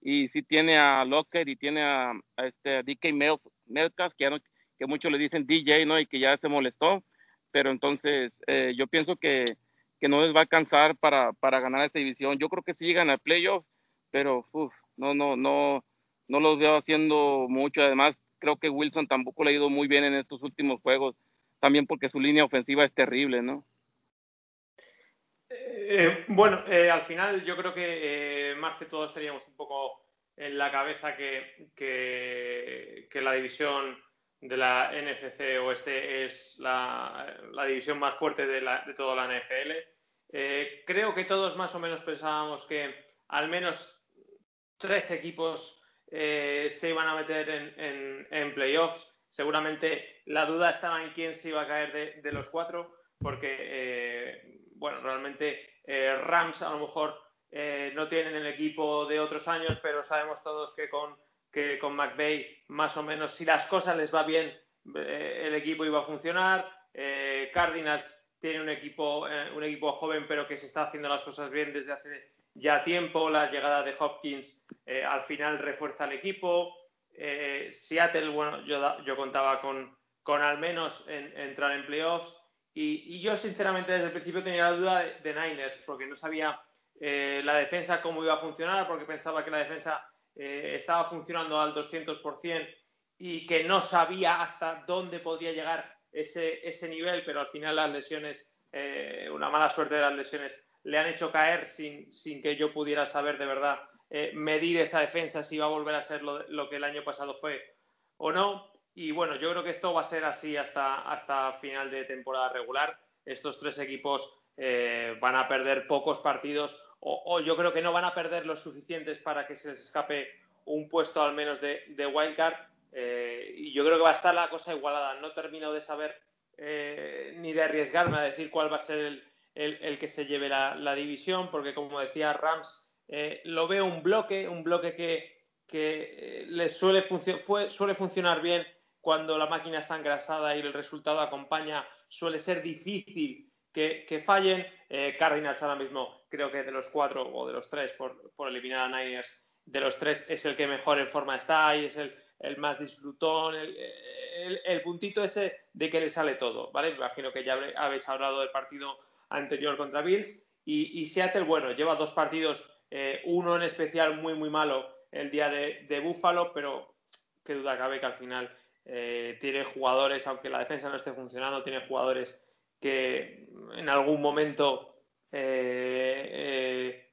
Speaker 3: y sí tiene a Lockett y tiene a, este DK Mel, Melcas, que muchos le dicen DJ, ¿no? Y que ya se molestó, pero entonces eh, yo pienso que, que no les va a alcanzar para, para ganar esta división. Yo creo que sí llegan al playoff, pero uf, no, no, no, no los veo haciendo mucho. Además, creo que Wilson tampoco le ha ido muy bien en estos últimos juegos, también porque su línea ofensiva es terrible, ¿no?
Speaker 4: Eh, bueno, eh, al final yo creo que eh, más todos teníamos un poco en la cabeza que, la división de la NFC Oeste es la, la división más fuerte de, la, toda la NFL. Eh, creo que todos más o menos pensábamos que al menos tres equipos se iban a meter en, playoffs. Seguramente la duda estaba en quién se iba a caer de, los cuatro, porque, bueno, realmente eh, Rams a lo mejor eh, no tienen el equipo de otros años, pero sabemos todos que con, que con McVay, más o menos, si las cosas les va bien, eh, el equipo iba a funcionar. Cardinals tiene un equipo, un equipo joven, pero que se está haciendo las cosas bien desde hace ya tiempo. La llegada de Hopkins al final refuerza el equipo. Seattle, bueno, yo, yo contaba con, con al menos en, entrar en playoffs. Y, yo, sinceramente, desde el principio tenía la duda de, de Niners, porque no sabía eh, la defensa cómo iba a funcionar, porque pensaba que la defensa eh, estaba funcionando al 200% y que no sabía hasta dónde podía llegar ese, ese nivel, pero al final las lesiones, eh, una mala suerte de las lesiones, le han hecho caer sin, sin que yo pudiera saber de verdad eh, medir esa defensa si va a volver a ser lo, lo, que el año pasado fue o no. Y bueno, yo creo que esto va a ser así hasta, hasta final de temporada regular. Estos tres equipos eh, van a perder pocos partidos o, yo creo que no van a perder los suficientes para que se les escape un puesto al menos de, de wildcard. Eh, y yo creo que va a estar la cosa igualada. No termino de saber eh, ni de arriesgarme a decir cuál va a ser el, el, que se lleve la, división, porque como decía Rams, lo veo un bloque, un bloque que, que les suele, func fue, suele funcionar bien cuando la máquina está engrasada y el resultado acompaña, suele ser difícil que, que fallen. Eh, Cardinals ahora mismo creo que de los cuatro o de los tres por, por, eliminar a Niners, de los tres es el que mejor en forma está y es el, el más disfrutón, el, el, el, puntito ese de que le sale todo, ¿vale? Me imagino que ya habéis hablado del partido anterior contra Bills y, y Seattle, bueno, lleva dos partidos, eh, uno en especial muy, muy malo el día de, de Buffalo, pero qué duda cabe que al final eh, tiene jugadores, aunque la defensa no esté funcionando, tiene jugadores que en algún momento eh, eh,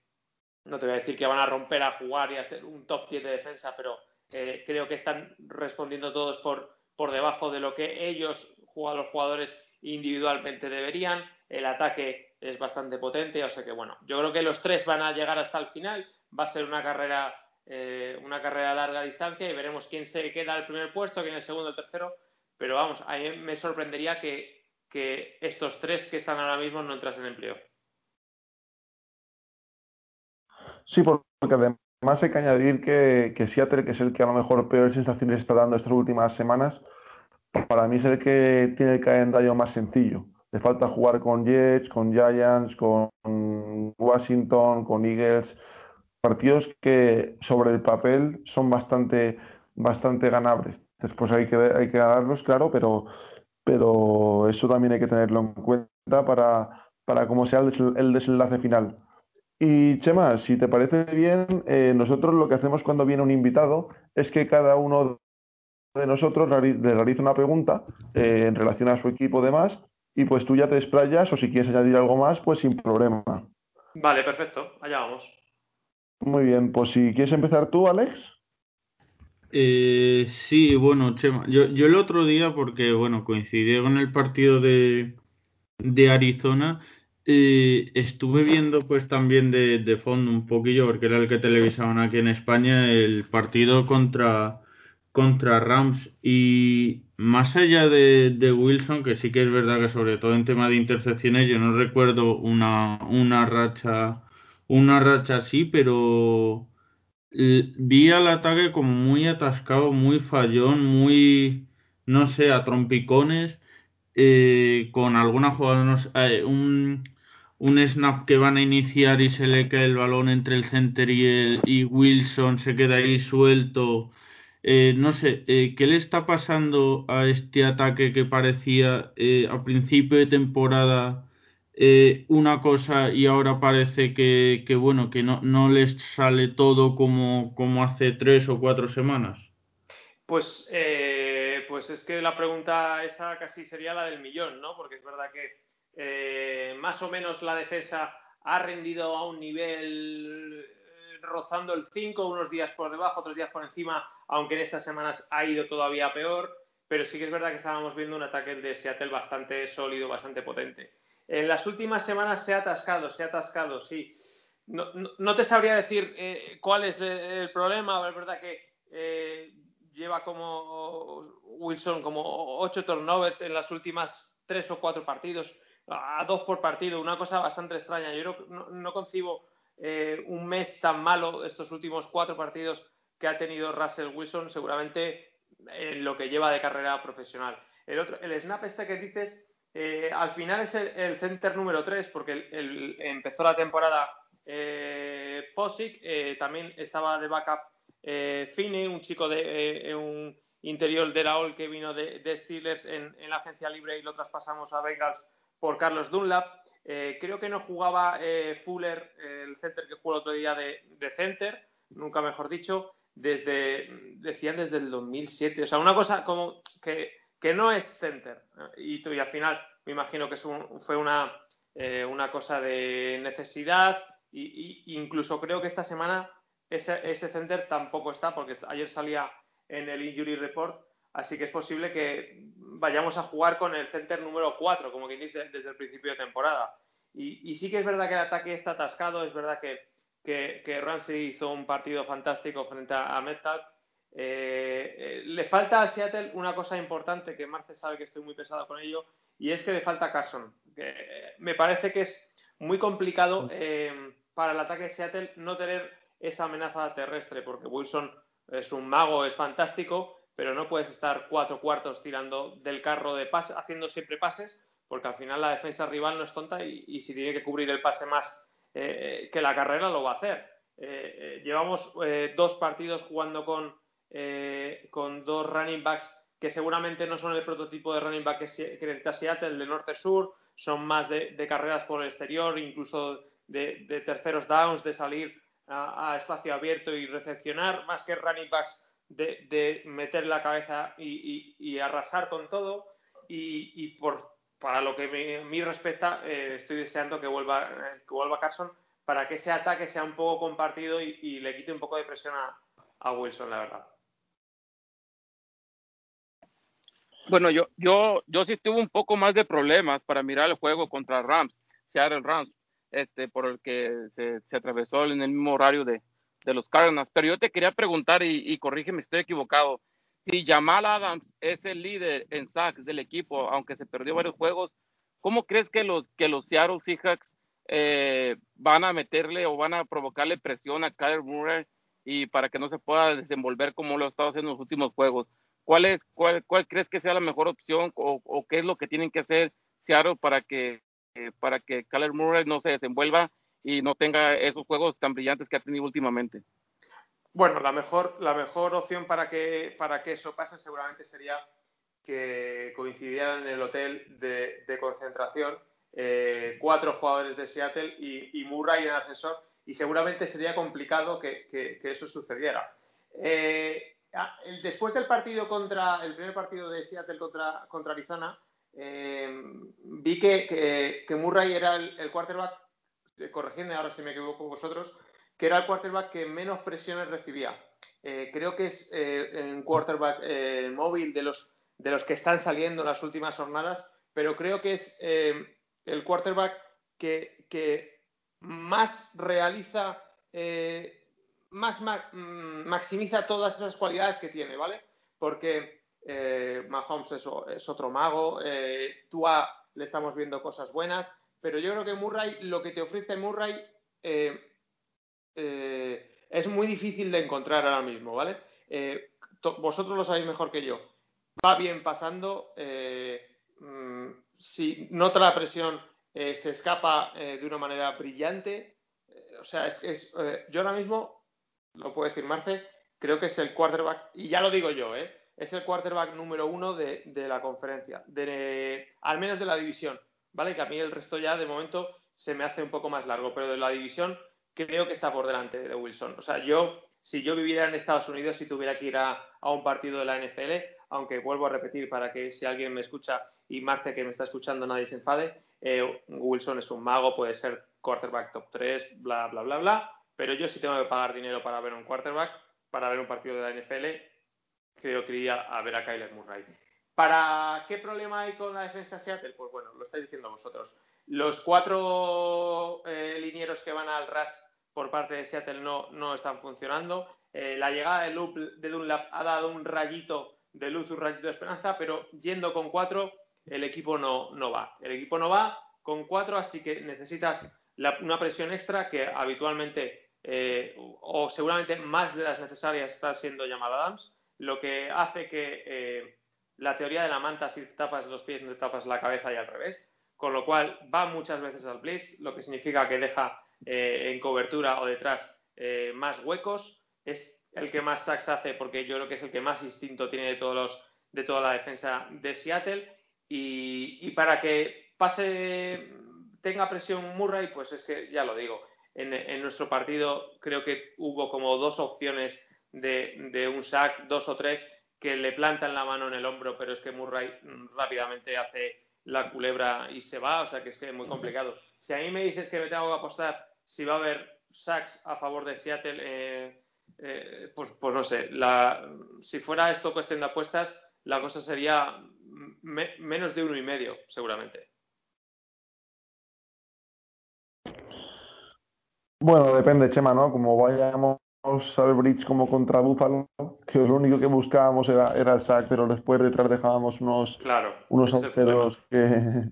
Speaker 4: no te voy a decir que van a romper a jugar y a ser un top 10 de defensa, pero eh, creo que están respondiendo todos por, por debajo de lo que ellos, los jugadores individualmente deberían. El ataque es bastante potente, o sea que bueno, yo creo que los tres van a llegar hasta el final. Va a ser una carrera, eh, una carrera a larga distancia y veremos quién se queda al primer puesto, quién el segundo, el tercero. Pero vamos, a mí me sorprendería que, que estos tres que están ahora mismo no entrasen en empleo.
Speaker 1: Sí, porque además hay que añadir que, que Seattle, que es el que a lo mejor peores sensaciones está dando estas últimas semanas, para mí es el que tiene el calendario más sencillo. Le falta jugar con Jets, con Giants, con Washington, con Eagles, partidos que sobre el papel son bastante, bastante ganables. Después hay que, hay que ganarlos, claro, pero, pero eso también hay que tenerlo en cuenta para, para cómo sea el desenlace final. Y Chema, si te parece bien, eh, nosotros lo que hacemos cuando viene un invitado es que cada uno de nosotros le realiza una pregunta eh, en relación a su equipo demás y pues tú ya te explayas o si quieres añadir algo más, pues sin problema.
Speaker 4: Vale, perfecto, allá vamos.
Speaker 1: Muy bien, pues si quieres empezar tú, Alex.
Speaker 2: Eh, sí, bueno, Chema, yo, yo el otro día, porque bueno, coincidí con el partido de, de Arizona, eh, estuve viendo pues también de, de, fondo un poquillo, porque era el que televisaban aquí en España, el partido contra, contra Rams y más allá de, de, Wilson, que sí que es verdad que sobre todo en tema de intercepciones yo no recuerdo una, una racha una racha así, pero vi al ataque como muy atascado, muy fallón, muy no sé, a trompicones, eh, con alguna jugada, no sé, eh, un, un snap que van a iniciar y se le cae el balón entre el center y, el, y Wilson se queda ahí suelto. Eh, no sé, eh, ¿qué le está pasando a este ataque que parecía a principio de temporada eh, una cosa y ahora parece que, bueno, que no, no les sale todo como, como hace tres o cuatro semanas?
Speaker 4: Pues, eh, pues es que la pregunta esa casi sería la del millón, ¿no? Porque es verdad que eh, más o menos la defensa ha rendido a un nivel eh, rozando el 5, unos días por debajo, otros días por encima, aunque en estas semanas ha ido todavía peor, pero sí que es verdad que estábamos viendo un ataque de Seattle bastante sólido, bastante potente. En las últimas semanas se ha atascado, se ha atascado, sí. No, no, no te sabría decir eh, cuál es el problema, es verdad que eh, lleva como Wilson como ocho turnovers en las últimas tres o cuatro partidos a dos por partido, una cosa bastante extraña. Yo no, no concibo eh, un mes tan malo estos últimos cuatro partidos que ha tenido Russell Wilson, seguramente en lo que lleva de carrera profesional. El, otro, el snap este que dices, eh, al final es el, center número 3, porque el, empezó la temporada eh, eh, también estaba de backup eh, un chico de un interior de la OL que vino de, Steelers en, la agencia libre y lo traspasamos a Bengals por Carlos Dunlap. Eh, creo que no jugaba eh, Fuller, eh, el center que jugó el otro día de, de, center, nunca mejor dicho, desde, decían desde el 2007. O sea, una cosa como que, que no es center. Y, al final me imagino que fue una, eh, una cosa de necesidad. Y, incluso creo que esta semana ese, center tampoco está, porque ayer salía en el Injury Report Así que es posible que vayamos a jugar con el center número 4, como quien dice, desde el principio de temporada. Y, y sí que es verdad que el ataque está atascado, es verdad que, que, que Ramsey hizo un partido fantástico frente a, a Metcalf. Eh, eh, le falta a Seattle una cosa importante que Marce sabe que estoy muy pesado con ello, y es que le falta a Carson. Que me parece que es muy complicado eh, para el ataque de Seattle no tener esa amenaza terrestre, porque Wilson es un mago, es fantástico, pero no puedes estar cuatro cuartos tirando del carro de pase, haciendo siempre pases, porque al final la defensa rival no es tonta y, y si tiene que cubrir el pase más eh, que la carrera, lo va a hacer. Eh, eh, llevamos eh, dos partidos jugando con, eh, con dos running backs que seguramente no son el prototipo de running back que, necesita Seattle, el de norte-sur, son más de, carreras por el exterior, incluso de, terceros downs, de salir a, a, espacio abierto y recepcionar, más que running backs de, meter la cabeza y, y, arrasar con todo. Y, por, para lo que me, me respecta, eh, estoy deseando que vuelva, eh, que vuelva Carson para que ese ataque sea un poco compartido y, le quite un poco de presión a, Wilson, la verdad.
Speaker 3: Bueno, yo, yo, yo sí tuve un poco más de problemas para mirar el juego contra Rams, Seattle Rams, este, por el que se, se atravesó en el mismo horario de, de los Cardinals. Pero yo te quería preguntar, y, corrígeme, estoy equivocado, si Jamal Adams es el líder en sacks del equipo, aunque se perdió varios juegos, ¿cómo crees que los, que los Seattle Seahawks eh, van a meterle o van a provocarle presión a Kyler Murray y para que no se pueda desenvolver como lo ha estado haciendo en los últimos juegos. ¿Cuál, es, cuál, cuál crees que sea la mejor opción o, qué es lo que tienen que hacer Seattle para que, eh, para que Kyler Murray no se desenvuelva y no tenga esos juegos tan brillantes que ha tenido últimamente?
Speaker 4: Bueno, la mejor, la mejor opción para que, para que eso pase seguramente sería que coincidieran en el hotel de, concentración eh, cuatro jugadores de Seattle y, Murray en ascensor y seguramente sería complicado que, que, que eso sucediera. Eh, después del partido contra el primer partido de Seattle contra, contra Arizona, eh, vi que, que, Murray era el, quarterback, corregidme ahora si me equivoco vosotros, que era el quarterback que menos presiones recibía. Eh, creo que es eh, un quarterback eh, móvil de los, de los que están saliendo en las últimas jornadas, pero creo que es eh, el quarterback que, que más realiza, más mm, maximiza todas esas cualidades que tiene, ¿vale? Porque eh, Mahomes es, otro mago, eh, le estamos viendo cosas buenas, pero yo creo que Murray, lo que te ofrece Murray eh, eh, es muy difícil de encontrar ahora mismo, ¿vale? Vosotros lo sabéis mejor que yo. Va bien pasando, mmm, si nota la presión, se escapa de una manera brillante. o sea, es, es yo ahora mismo, lo puedo decir Marce, creo que es el quarterback, y ya lo digo yo, ¿eh? es el quarterback número uno de, la conferencia, de, al menos de la división, ¿vale? Que a mí el resto ya de momento se me hace un poco más largo, pero de la división creo que está por delante de Wilson. O sea, yo, si yo viviera en Estados Unidos y tuviera que ir a, a un partido de la NFL, aunque vuelvo a repetir para que si alguien me escucha y Marce que me está escuchando nadie se enfade, eh, Wilson es un mago, puede ser quarterback top 3, bla, bla, bla, bla, pero yo si tengo que pagar dinero para ver un quarterback, para ver un partido de la NFL, creo que iría a ver a Kyler Murray. ¿Para qué problema hay con la defensa Seattle? Pues bueno, lo estáis diciendo vosotros. Los cuatro eh, linieros que van al RAS por parte de Seattle no, no están funcionando. Eh, la llegada de, Loop, de Dunlap ha dado un rayito de luz, un rayito de esperanza, pero yendo con cuatro, el equipo no, no va. El equipo no va con cuatro, así que necesitas una presión extra que habitualmente eh, o seguramente más de las necesarias está siendo llamada Adams lo que hace que eh, la teoría de la manta, si te tapas los pies, no te tapas la cabeza y al revés, con lo cual va muchas veces al blitz, lo que significa que deja eh, en cobertura o detrás más huecos, es el que más sacks hace porque yo creo que es el que más instinto tiene de, todos los, de toda la defensa de Seattle. Y, y para que pase, tenga presión Murray, pues es que ya lo digo, en, nuestro partido creo que hubo como dos opciones de, de, un sack, dos o tres, que le plantan la mano en el hombro, pero es que Murray rápidamente hace la culebra y se va, o sea que es que es muy complicado. Si a mí me dices que me tengo que apostar si va a haber sacks a favor de Seattle, eh, eh, pues, pues no sé, la, si fuera esto cuestión de apuestas, la cosa sería me, menos de uno y medio, seguramente.
Speaker 1: Bueno, depende, Chema, ¿no? Como vayamos al bridge como contra Buffalo, que lo único que buscábamos era, era el sack, pero después detrás dejábamos unos,
Speaker 4: claro,
Speaker 1: unos agujeros que...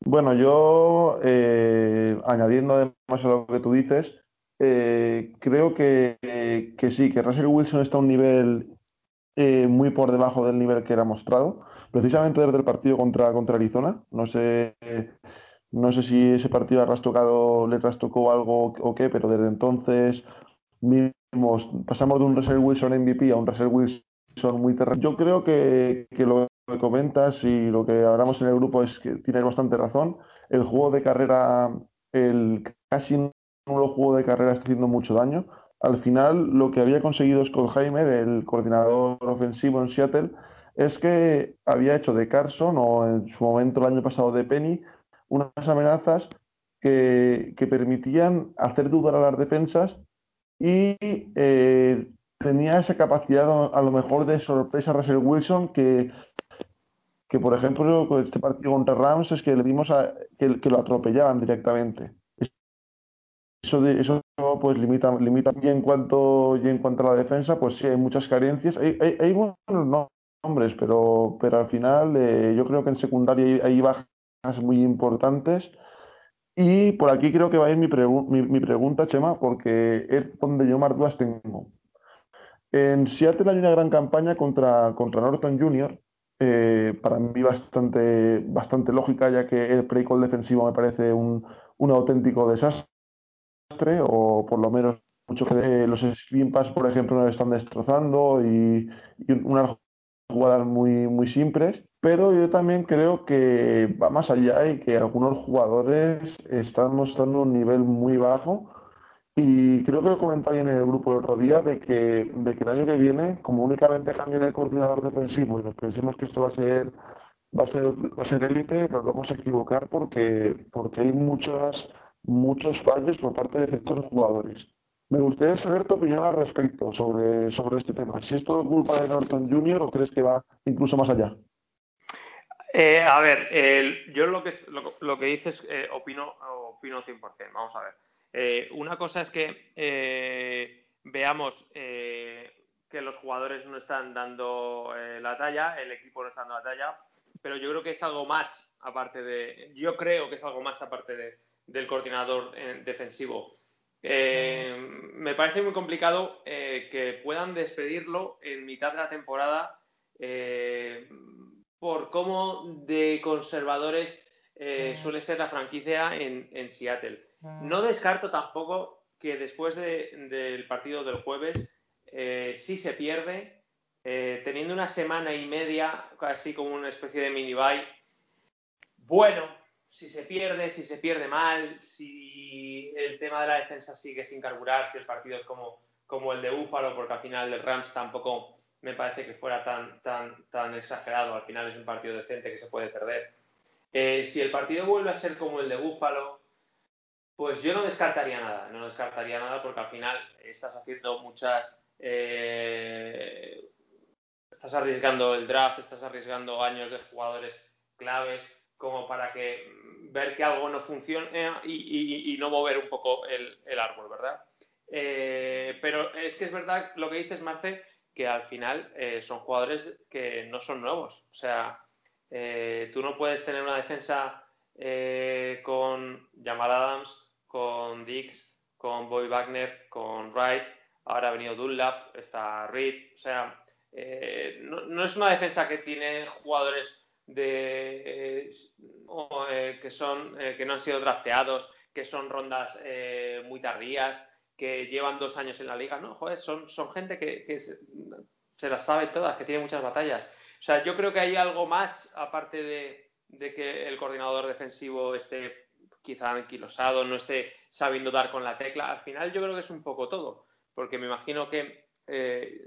Speaker 1: Bueno, yo, eh, añadiendo además a lo que tú dices, eh, creo que, que, sí, que Russell Wilson está a un nivel eh, muy por debajo del nivel que era mostrado, precisamente desde el partido contra, contra Arizona. No sé no sé si ese partido ha trastocado, le trastocó algo o qué, pero desde entonces vimos, pasamos de un Russell Wilson MVP a un Russell Wilson muy terrenal. Yo creo que, que, lo que comentas y lo que hablamos en el grupo es que tienes bastante razón. El juego de carrera, el casi nulo juego de carrera está haciendo mucho daño. Al final, lo que había conseguido Scott Jaime, el coordinador ofensivo en Seattle, es que había hecho de Carson o en su momento el año pasado de Penny unas amenazas que, que permitían hacer dudar a las defensas y eh, tenía esa capacidad a lo mejor de sorpresa Russell Wilson que, que por ejemplo con este partido contra Rams es que le vimos a, que, que lo atropellaban directamente. Eso eso pues limita limita y en cuanto y en cuanto a la defensa pues sí hay muchas carencias. Hay, hay, hay buenos nombres pero pero al final eh, yo creo que en secundaria hay, hay bajas muy importantes Y por aquí creo que va a ir mi, mi, pregunta, Chema, porque es donde yo más dudas tengo. En Seattle hay una gran campaña contra, contra Norton Jr., eh, para mí bastante, bastante lógica, ya que el play call defensivo me parece un, un auténtico desastre, o por lo menos mucho que los screen pass, por ejemplo, nos están destrozando y, y unas jugadas muy, muy simples. Pero yo también creo que va más allá y que algunos jugadores están mostrando un nivel muy bajo. Y creo que lo comenté en el grupo el otro día de que, de que el año que viene, como únicamente cambien el coordinador defensivo y nos pensemos que esto va a ser va a ser va a ser élite, nos vamos a equivocar porque, porque hay muchas, muchos fallos por parte de ciertos jugadores. Me gustaría saber tu opinión al respecto sobre, sobre este tema. Si es todo culpa de Norton Jr. o crees que va incluso más allá.
Speaker 4: Eh, a ver, yo lo que, lo, que dices eh, opino, opino 100%. Vamos a ver. Eh, una cosa es que veamos que los jugadores no están dando la talla, el equipo no está dando la talla, pero yo creo que es algo más aparte de. Yo creo que es algo más aparte de, del coordinador defensivo. Me parece muy complicado que puedan despedirlo en mitad de la temporada por cómo de conservadores eh, mm. suele ser la franquicia en, Seattle. Mm. No descarto tampoco que después del partido del jueves, eh, si se pierde, eh, teniendo una semana y media, casi como una especie de mini bye, bueno, si se pierde, si se pierde mal, si el tema de la defensa sigue sin carburar, si el partido es como, como el de Búfalo, porque al final el Rams tampoco me parece que fuera tan, tan, tan exagerado. Al final es un partido decente que se puede perder. Eh, si el partido vuelve a ser como el de Búfalo, pues yo no descartaría nada. No descartaría nada porque al final estás haciendo muchas. Eh, estás arriesgando el draft, estás arriesgando años de jugadores claves como para que ver que algo no funcione y, no mover un poco el, árbol, ¿verdad? Eh, pero es que es verdad lo que dices, Marce, que al final eh, son jugadores que no son nuevos. O sea, eh, tú no puedes tener una defensa con Jamal Adams, con Dix, con Boy Wagner, con Wright, ahora ha venido Dunlap, está Reed. O sea, no, es una defensa que tiene jugadores de, que, son, que no han sido drafteados, que son rondas muy tardías que llevan dos años en la liga, no, joder, son, son gente que, se, las sabe todas, que tiene muchas batallas. O sea, yo creo que hay algo más, aparte de, que el coordinador defensivo esté quizá anquilosado, no esté sabiendo dar con la tecla. Al final yo creo que es un poco todo, porque me imagino que eh,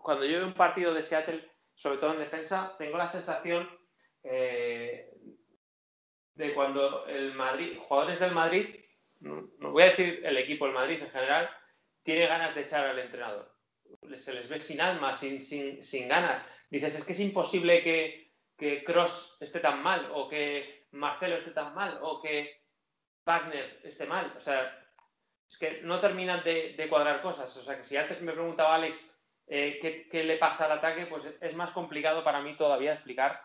Speaker 4: cuando yo veo un partido de Seattle, sobre todo en defensa, tengo la sensación eh, de cuando el Madrid, jugadores del Madrid no, voy a decir el equipo, el Madrid en general, tiene ganas de echar al entrenador. Se les ve sin alma, sin, sin, sin ganas. Dices, es que es imposible que, que Cross esté tan mal, o que Marcelo esté tan mal, o que Wagner esté mal. O sea, es que no terminan de, cuadrar cosas. O sea, que si antes me preguntaba Alex eh, ¿qué, le pasa al ataque, pues es, más complicado para mí todavía explicar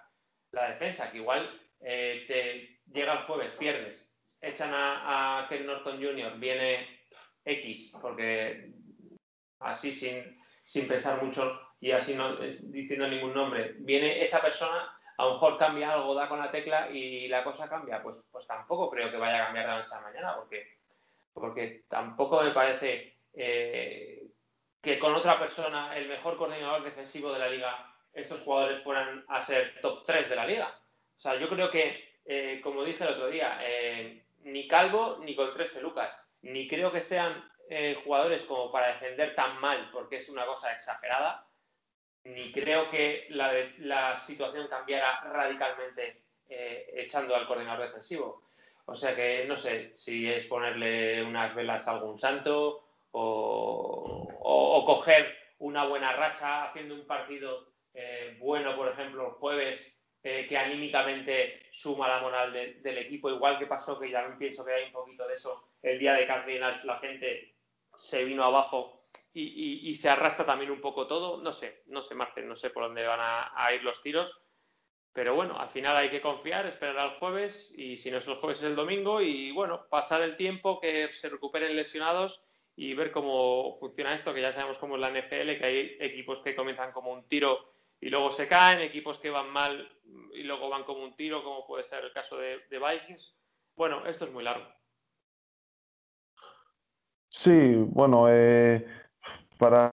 Speaker 4: la defensa, que igual eh, te llega el jueves, pierdes, echan a, Ken Norton Jr., viene X, porque así sin, sin pensar mucho y así no diciendo ningún nombre, viene esa persona, a lo mejor cambia algo, da con la tecla y la cosa cambia, pues, pues tampoco creo que vaya a cambiar de noche a mañana, porque, porque tampoco me parece eh, que con otra persona, el mejor coordinador defensivo de la liga, estos jugadores fueran a ser top 3 de la liga. O sea, yo creo que, eh, como dije el otro día, eh, ni Calvo ni con tres pelucas. Ni creo que sean eh, jugadores como para defender tan mal, porque es una cosa exagerada. Ni creo que la, situación cambiara radicalmente echando al coordinador defensivo. O sea que no sé si es ponerle unas velas a algún santo o, coger una buena racha haciendo un partido eh, bueno, por ejemplo, el jueves eh, que anímicamente suma la moral del equipo, igual que pasó, que ya pienso que hay un poquito de eso, el día de Cardinals la gente se vino abajo y, se arrastra también un poco todo, no sé, no sé Marcel, no sé por dónde van a, ir los tiros, Pero bueno, al final hay que confiar, esperar al jueves y si no es el jueves es el domingo y bueno, pasar el tiempo, que se recuperen lesionados y ver cómo funciona esto, que ya sabemos cómo es la NFL, que hay equipos que comienzan como un tiro y luego se caen, equipos que van mal y luego van como un tiro, como puede ser el caso de, Vikings. Bueno, esto es muy largo.
Speaker 1: Sí, bueno, eh, para,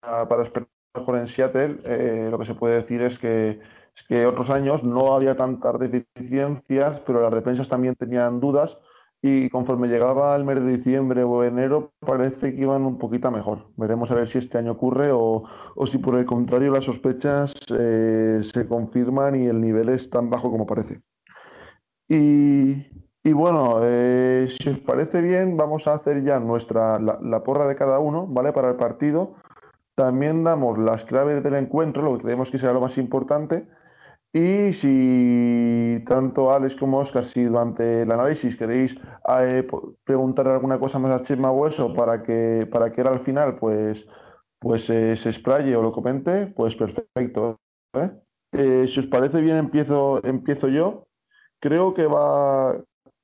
Speaker 1: para esperar mejor en Seattle, eh, lo que se puede decir es que es que otros años no había tantas deficiencias, pero las defensas también tenían dudas y conforme llegaba el mes de diciembre o enero parece que iban un poquito mejor. Veremos a ver si este año ocurre o, si por el contrario las sospechas eh, se confirman y el nivel es tan bajo como parece. Y, bueno, eh, si os parece bien, vamos a hacer ya nuestra la, la, porra de cada uno, ¿vale? Para el partido. También damos las claves del encuentro, lo que creemos que será lo más importante y si tanto Alex como Oscar, si durante el análisis queréis eh, preguntar alguna cosa más a Chema Hueso para que, para que él al final pues, pues eh, se explaye o lo comente, pues perfecto. ¿eh? si os parece bien, empiezo, empiezo yo. Creo que va,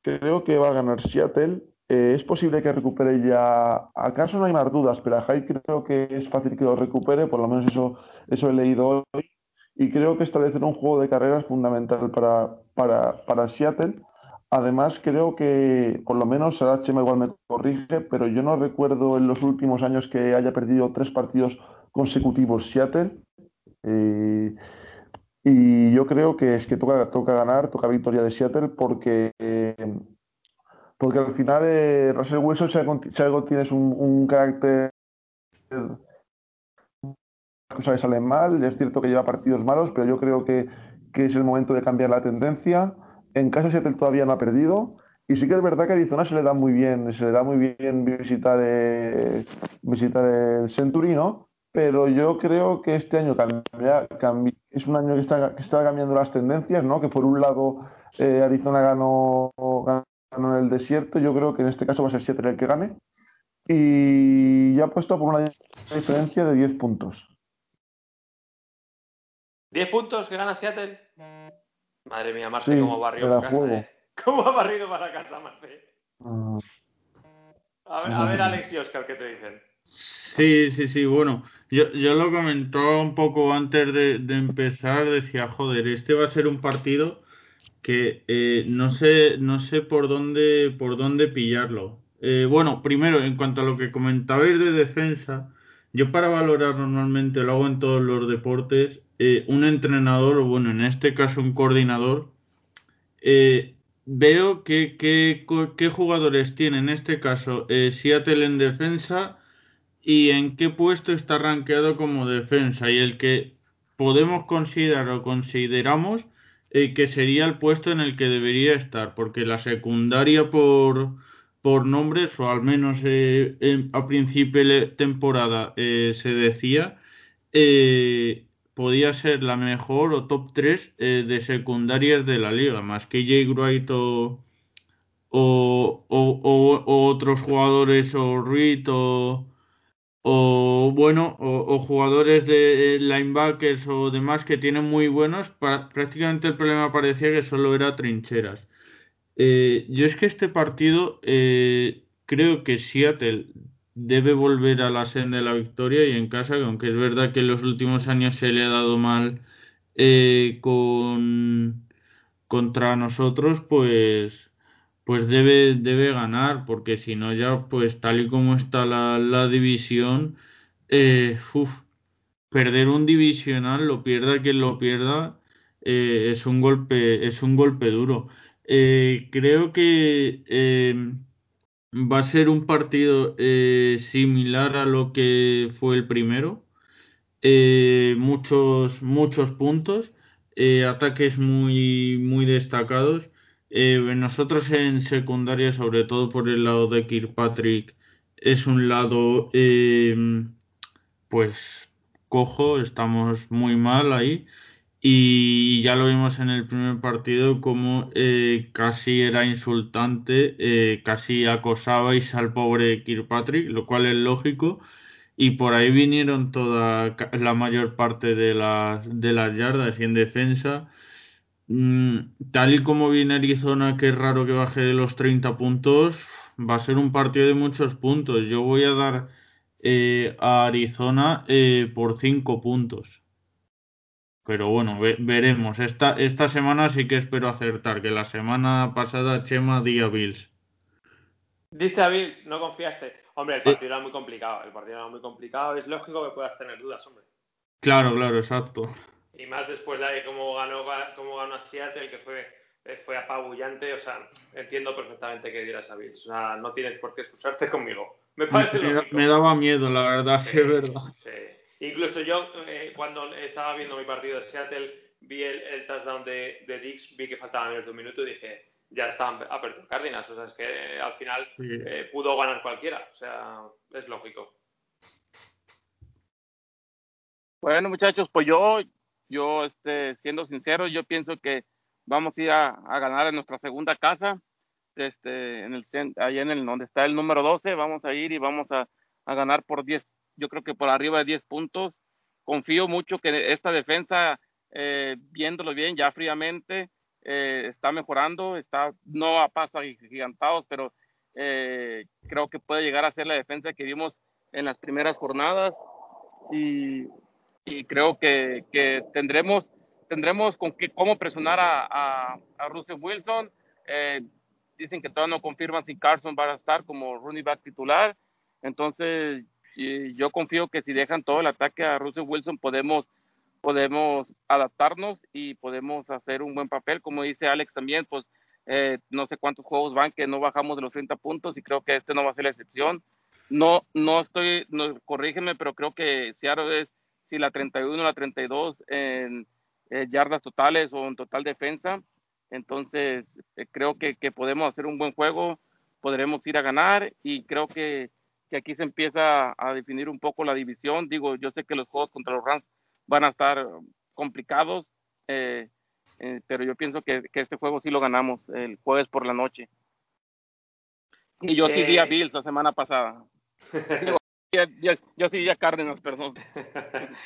Speaker 1: creo que va a ganar Seattle. es posible que recupere ya. Acaso no hay más dudas, pero a Hyde creo que es fácil que lo recupere, por lo menos eso, eso he leído hoy y creo que establecer un juego de carrera es fundamental para, para, para Seattle. Además, creo que, por lo menos, Chema igual me corrige, pero yo no recuerdo en los últimos años que haya perdido tres partidos consecutivos Seattle. Eh, y yo creo que es que toca, toca ganar, toca victoria de Seattle, porque, porque al final eh, Russell Wilson, si algo, tienes un carácter cosas salen mal, es cierto que lleva partidos malos, pero yo creo que, es el momento de cambiar la tendencia. En casa Seattle todavía no ha perdido. Y sí que es verdad que a Arizona se le da muy bien, se le da muy bien visitar, eh, visitar el Centurino, pero yo creo que este año cambia, es un año que está, que está cambiando las tendencias, ¿no? Que por un lado eh, Arizona ganó, ganó en el desierto, yo creo que en este caso va a ser Seattle el que gane. Y ya ha puesto por una diferencia de 10 puntos.
Speaker 4: ¿10 puntos que gana Seattle? Madre mía, Marte, cómo barrió para casa, ¿eh? ¿Cómo ha barrido para casa, Marte? A ver, a ver, Alex y Oscar, ¿qué te dicen?
Speaker 2: Sí, sí, sí, bueno, yo, yo lo comentaba un poco antes de, empezar, decía, joder, este va a ser un partido que eh, no sé, no sé por dónde, por dónde pillarlo. Eh, bueno, primero, en cuanto a lo que comentabais de defensa, yo para valorar normalmente lo hago en todos los deportes, eh, un entrenador, o bueno, en este caso un coordinador, eh, veo que, qué jugadores tiene en este caso eh, Seattle en defensa y en qué puesto está rankeado como defensa. Y el que podemos considerar o consideramos que sería el puesto en el que debería estar, porque la secundaria por, por nombres, o al menos a principio de temporada se decía, podía ser la mejor o top 3 eh, de secundarias de la liga, más que Jay Wright o, otros jugadores o Reed o, bueno, o, jugadores de linebackers o demás que tienen muy buenos, prácticamente el problema parecía que solo era trincheras. Eh, yo es que este partido eh, creo que Seattle debe volver a la senda de la victoria y en casa, aunque es verdad que en los últimos años se le ha dado mal eh, con contra nosotros, pues pues debe, debe ganar, porque si no ya, pues tal y como está la, la división, eh, perder un divisional, lo pierda quien lo pierda, eh, es un golpe, es un golpe duro. creo que Va a ser un partido eh, similar a lo que fue el primero. Eh, muchos, muchos puntos, eh, ataques muy, muy destacados. nosotros en secundaria, sobre todo por el lado de Kirkpatrick, es un lado pues cojo, estamos muy mal ahí y ya lo vimos en el primer partido como eh, casi era insultante, eh, casi acosabais al pobre Kirkpatrick, lo cual es lógico. y por ahí vinieron toda la mayor parte de las, de las yardas y en defensa. Mm, tal y como viene Arizona, que es raro que baje de los 30 puntos, va a ser un partido de muchos puntos. Yo voy a dar eh, a Arizona eh, por 5 puntos. Pero bueno, veremos. Esta, esta semana sí que espero acertar, que la semana pasada Chema di a Bills.
Speaker 4: Diste a Bills, no confiaste. Hombre, el partido era muy complicado. El partido era muy complicado. Es lógico que puedas tener dudas, hombre.
Speaker 2: Claro, claro, exacto.
Speaker 4: Y más después de cómo ganó, cómo ganó a Seattle, que fue, fue apabullante. O sea, entiendo perfectamente que dieras a Bills. O sea, no tienes por qué escucharte conmigo. Me parece
Speaker 2: me, me daba miedo, la verdad, sí, es verdad.
Speaker 4: Sí. Incluso yo, eh, cuando estaba viendo mi partido de Seattle, vi el, touchdown de, de, Dix, vi que faltaba menos de un minuto y dije, ya estaban apertos Cardinals. O sea, es que eh, al final eh, pudo ganar cualquiera. O sea, es lógico.
Speaker 3: Bueno, muchachos, pues yo, yo este, siendo sincero, yo pienso que vamos a ir a, ganar en nuestra segunda casa, este, en el, ahí en el donde está el número 12, vamos a ir y vamos a, a ganar por 10 yo creo que por arriba de 10 puntos. Confío mucho que esta defensa, eh, viéndolo bien ya fríamente, eh, está mejorando, está no a pasos gigantados, pero eh, creo que puede llegar a ser la defensa que vimos en las primeras jornadas y, y creo que, que, tendremos tendremos con qué, cómo presionar a, a, a Russell Wilson. dicen que todavía no confirman si Carson va a estar como running back titular. Entonces, y yo confío que si dejan todo el ataque a Russell Wilson podemos podemos adaptarnos y podemos hacer un buen papel. Como dice Alex también pues eh, no sé cuántos juegos van que no bajamos de los 30 puntos y creo que este no va a ser la excepción. No no estoy no, corrígeme pero creo que Seattle es si la 31 o la 32 en eh, yardas totales o en total defensa entonces eh, creo que, que podemos hacer un buen juego podremos ir a ganar y creo que que aquí se empieza a definir un poco la división. Digo, yo sé que los juegos contra los Rams van a estar complicados, eh, eh, pero yo pienso que, este juego sí lo ganamos el jueves por la noche. Y yo sí vi a Bills la semana pasada. yo, sí vi a Cárdenas, perdón.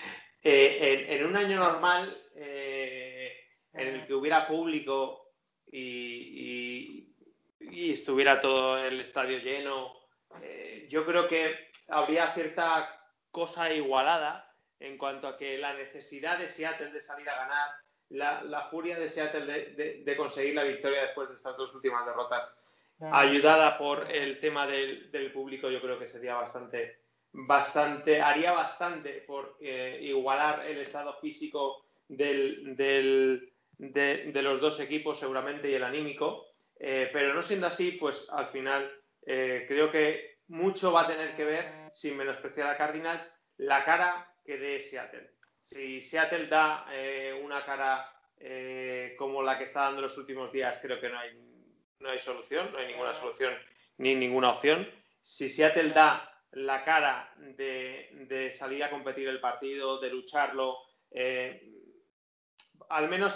Speaker 4: Eh, en, un año normal, en el que hubiera público y, y estuviera todo el estadio lleno, eh, yo creo que habría cierta cosa igualada en cuanto a que la necesidad de Seattle de salir a ganar, la, furia de Seattle de, conseguir la victoria después de estas dos últimas derrotas, ayudada por el tema del, público, yo creo que sería bastante, bastante, haría bastante por eh, igualar el estado físico del, del, de, los dos equipos seguramente y el anímico, eh, pero no siendo así, pues al final eh, creo que mucho va a tener que ver, sin menospreciar a Cardinals, la cara que dé Seattle. Si Seattle da eh, una cara eh, como la que está dando los últimos días, creo que no hay, no hay solución, no hay ninguna solución ni ninguna opción. Si Seattle da la cara de, salir a competir el partido, de lucharlo, al menos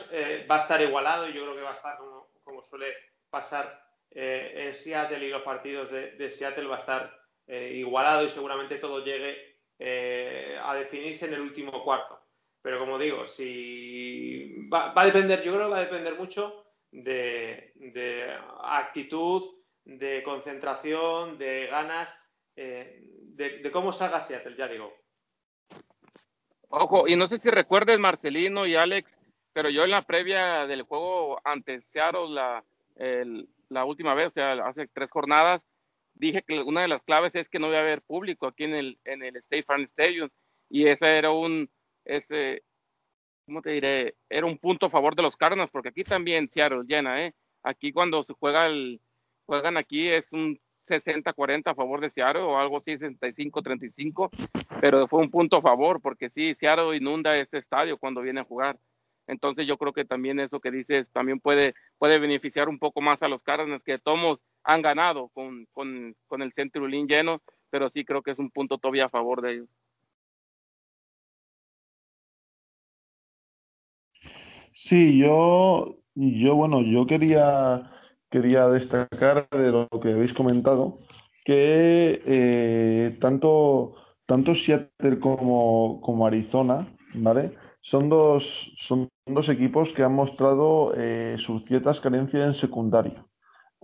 Speaker 4: va a estar igualado y yo creo que va a estar como suele pasar eh, en Seattle y los partidos de, Seattle va a estar eh, igualado y seguramente todo llegue eh, a definirse en el último cuarto. Pero como digo, si va, a depender, yo creo que va a depender mucho de, actitud, de concentración, de ganas, de, cómo salga Seattle, ya digo.
Speaker 3: Ojo, y no sé si recuerdes Marcelino y Alex, pero yo en la previa del juego ante Seattle, la, el, la última vez, o sea, hace tres jornadas, dije que una de las claves es que no iba a haber público aquí en el, en el State Farm Stadium. Y ese era un, ese, ¿cómo te diré? Era un punto a favor de los Cardinals, porque aquí también Seattle llena, ¿eh? Aquí cuando se juega el, juegan aquí es un 60-40 a favor de Seattle o algo así, 65-35, pero fue un punto a favor, porque sí, Seattle inunda este estadio cuando viene a jugar. Entonces yo creo que también eso que dices también puede, puede beneficiar un poco más a los Cardinals que tomos han ganado con, con, con el Centrulín lleno, pero sí creo que es un punto todavía a favor de ellos.
Speaker 1: Sí, yo, yo bueno, yo quería, quería destacar de lo que habéis comentado, que eh, tanto tanto Seattle como, como Arizona, ¿vale? Son dos, son dos equipos que han mostrado eh, sus ciertas carencias en secundario.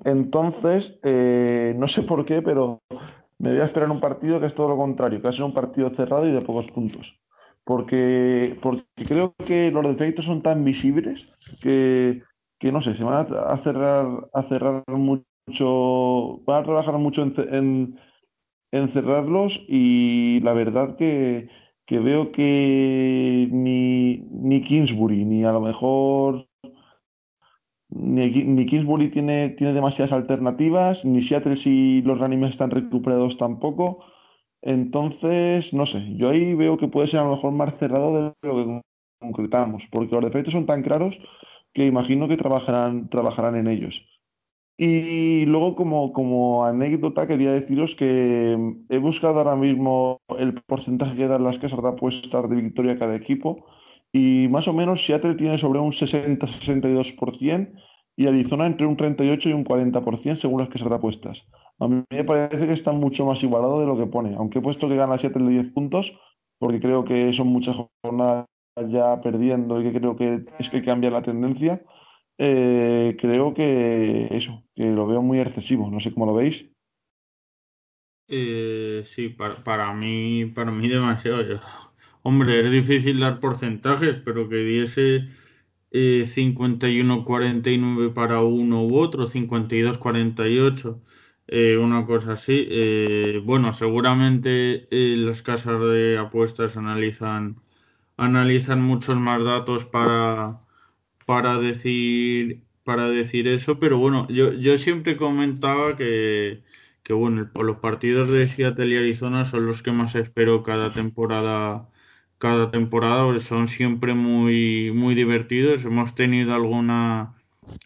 Speaker 1: Entonces, eh, no sé por qué, pero me voy a esperar un partido que es todo lo contrario, que va a un partido cerrado y de pocos puntos. Porque, porque creo que los defectos son tan visibles que, que no sé, se van a, cerrar, a cerrar mucho, van a trabajar mucho en, en, cerrarlos y la verdad que, que veo que ni, ni Kingsbury, ni a lo mejor ni, Kingsbury tiene, tiene demasiadas alternativas, ni Seattle si los animes están recuperados tampoco. Entonces, no sé, yo ahí veo que puede ser a lo mejor más cerrado de lo que concretamos, porque los defectos son tan claros que imagino que trabajarán, trabajarán en ellos. Y luego, como, como anécdota, quería deciros que he buscado ahora mismo el porcentaje que dan las casas de apuestas de victoria a cada equipo y más o menos Seattle tiene sobre un 60-62% y Arizona entre un 38 y un 40% según las que se apuestas. A mí me parece que está mucho más igualado de lo que pone, aunque he puesto que gana Seattle de 10 puntos, porque creo que son muchas jornadas ya perdiendo y que creo que es que cambia la tendencia. Eh, creo que eso, que lo veo muy excesivo, no sé cómo lo veis.
Speaker 2: Eh, sí, para, para mí, para mí demasiado. Hombre, es difícil dar porcentajes, pero que diese eh, 51-49 para uno u otro, 52-48, eh, una cosa así. Eh, bueno, seguramente eh, las casas de apuestas analizan, analizan muchos más datos para, para, decir, para decir eso, pero bueno, yo, yo siempre comentaba que, que bueno, los partidos de Seattle y Arizona son los que más espero cada temporada cada temporada son siempre muy, muy divertidos. Hemos tenido alguna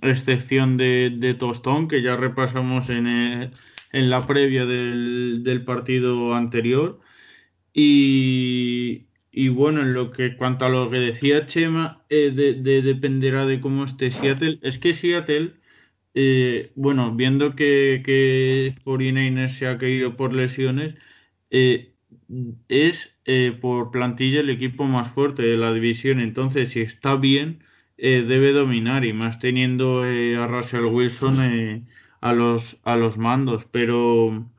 Speaker 2: excepción de, de tostón que ya repasamos en, eh, en la previa del, del partido anterior. Y, y, bueno, en lo que cuanto a lo que decía Chema, eh, de, dependerá de cómo esté Seattle. Es que Seattle, eh, bueno, viendo que, que 49 se ha caído por lesiones, es eh, por plantilla el equipo más fuerte de la división. Entonces, si está bien, eh, debe dominar y más teniendo eh, a Russell Wilson a los a los mandos. Pero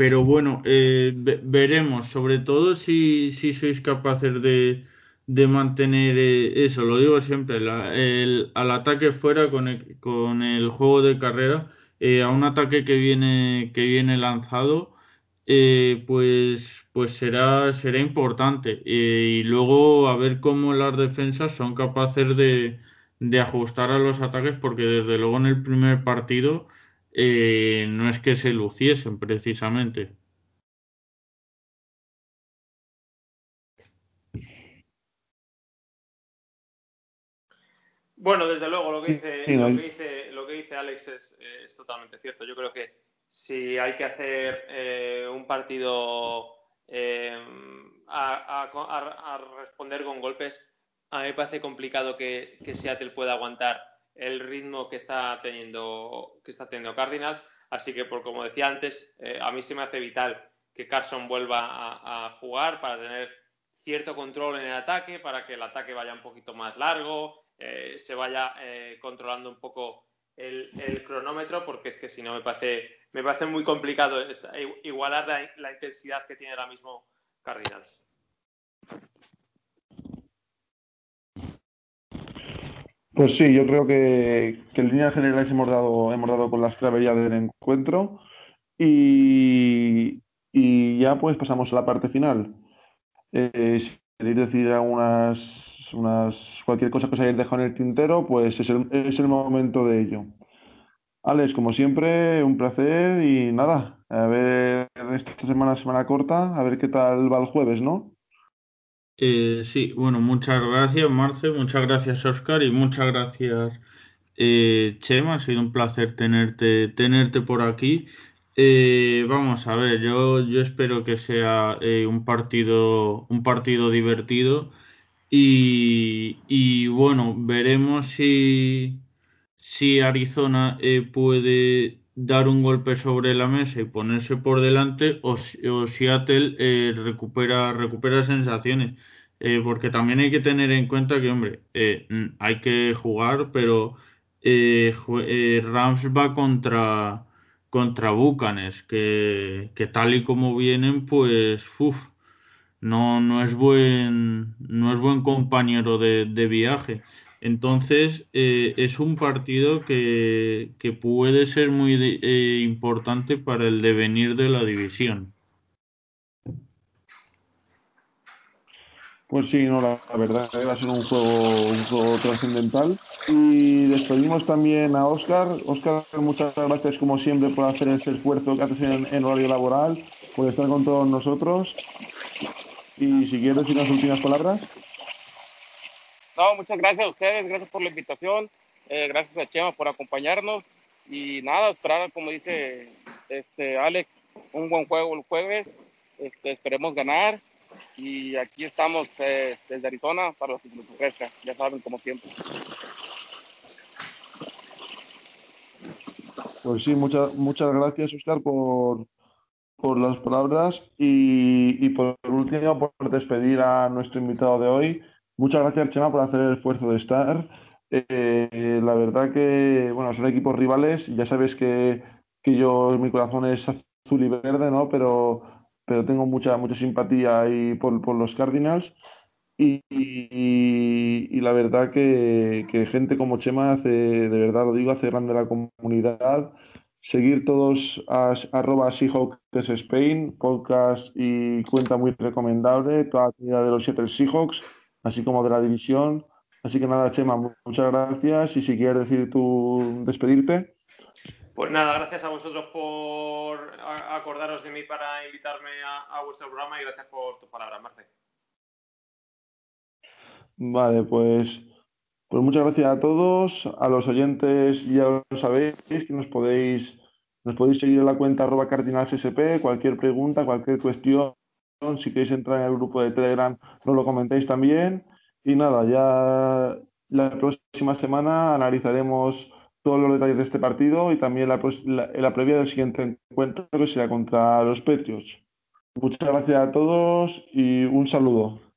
Speaker 2: pero bueno, veremos. Sobre todo si, si sois capaces de, de mantener eso. Lo digo siempre, el, al ataque fuera con el, con el juego de carrera. a un ataque que viene que viene lanzado pues pues será, será importante. y luego a ver cómo las defensas son capaces de, de, ajustar a los ataques, porque desde luego en el primer partido eh, no es que se luciesen precisamente.
Speaker 4: Bueno, desde luego lo que dice, lo que dice, lo que dice Alex es, es, totalmente cierto. Yo creo que si hay que hacer eh, un partido eh, a, responder con golpes, a mí me parece complicado que, Seattle pueda aguantar el ritmo que está teniendo que está teniendo Cardinals. Así que, por como decía antes, eh, a mí se me hace vital que Carson vuelva a, jugar para tener cierto control en el ataque, para que el ataque vaya un poquito más largo, eh, se vaya controlando un poco el, el, cronómetro, porque es que si no me parece me parece muy complicado igualar la, intensidad que tiene ahora mismo Cardinals.
Speaker 1: Pues sí, yo creo que, en líneas generales hemos dado, hemos dado con las claves del encuentro y, ya pues pasamos a la parte final. Eh, si queréis decir algunas unas, cualquier cosa que os hayáis dejado en el tintero, pues es el, es el momento de ello. Alex, como siempre, un placer y nada, a ver esta semana, semana corta, a ver qué tal va el jueves, ¿no?
Speaker 2: Eh, sí, bueno, muchas gracias, Marce, muchas gracias, Oscar, y muchas gracias, eh, Chema. Ha sido un placer tenerte, tenerte por aquí. Eh, vamos a ver, yo, yo espero que sea un partido, un partido divertido y, y bueno, veremos si si Arizona puede, dar un golpe sobre la mesa y ponerse por delante o, o Seattle eh, recupera, recupera sensaciones. Eh, porque también hay que tener en cuenta que, hombre, eh, hay que jugar, pero Rams va contra, contra Bucanes, que, que tal y como vienen, pues, uff, no, no es buen, no es buen compañero de, de viaje. Entonces, eh, es un partido que, puede ser muy eh, importante para el devenir de la división.
Speaker 1: Pues sí, no, la, verdad que va a ser un juego, un juego trascendental. Y despedimos también a Oscar. Oscar, muchas gracias como siempre por hacer ese esfuerzo que haces en, en horario laboral, por estar con todos nosotros. Y si quieres las últimas palabras.
Speaker 3: No, muchas gracias a ustedes, gracias por la invitación, eh, gracias a Chema por acompañarnos y nada, esperar, como dice este Alex, un buen juego el jueves, este, esperemos ganar y aquí estamos eh, desde Arizona para los que ya saben, como siempre.
Speaker 1: Pues sí, muchas muchas gracias, Oscar, por, por las palabras y, y por último por despedir a nuestro invitado de hoy, Muchas gracias, Chema, por hacer el esfuerzo de estar. Eh, la verdad que, bueno, son equipos rivales. Ya sabes que, que yo, mi corazón es azul y verde, ¿no? Pero, pero tengo mucha, mucha simpatía ahí por, por los Cardinals. Y, y, la verdad que, que, gente como Chema hace, de verdad lo digo, hace grande la comunidad. Seguir todos a arroba Seahawks Spain, podcast y cuenta muy recomendable, toda la comunidad de los Seattle Seahawks así como de la división. Así que nada, Chema, muchas gracias y si quieres decir tú despedirte.
Speaker 4: Pues nada, gracias a vosotros por acordaros de mí para invitarme a, vuestro programa y gracias por tus palabras, Marce.
Speaker 1: Vale, pues, pues muchas gracias a todos, a los oyentes ya lo sabéis que nos podéis nos podéis seguir en la cuenta arroba cardinalssp, cualquier pregunta, cualquier cuestión si queréis entrar en el grupo de Telegram, nos lo comentéis también. Y nada, ya la próxima semana analizaremos todos los detalles de este partido y también la, la, previa del siguiente encuentro que será contra los Patriots. Muchas gracias a todos y un saludo.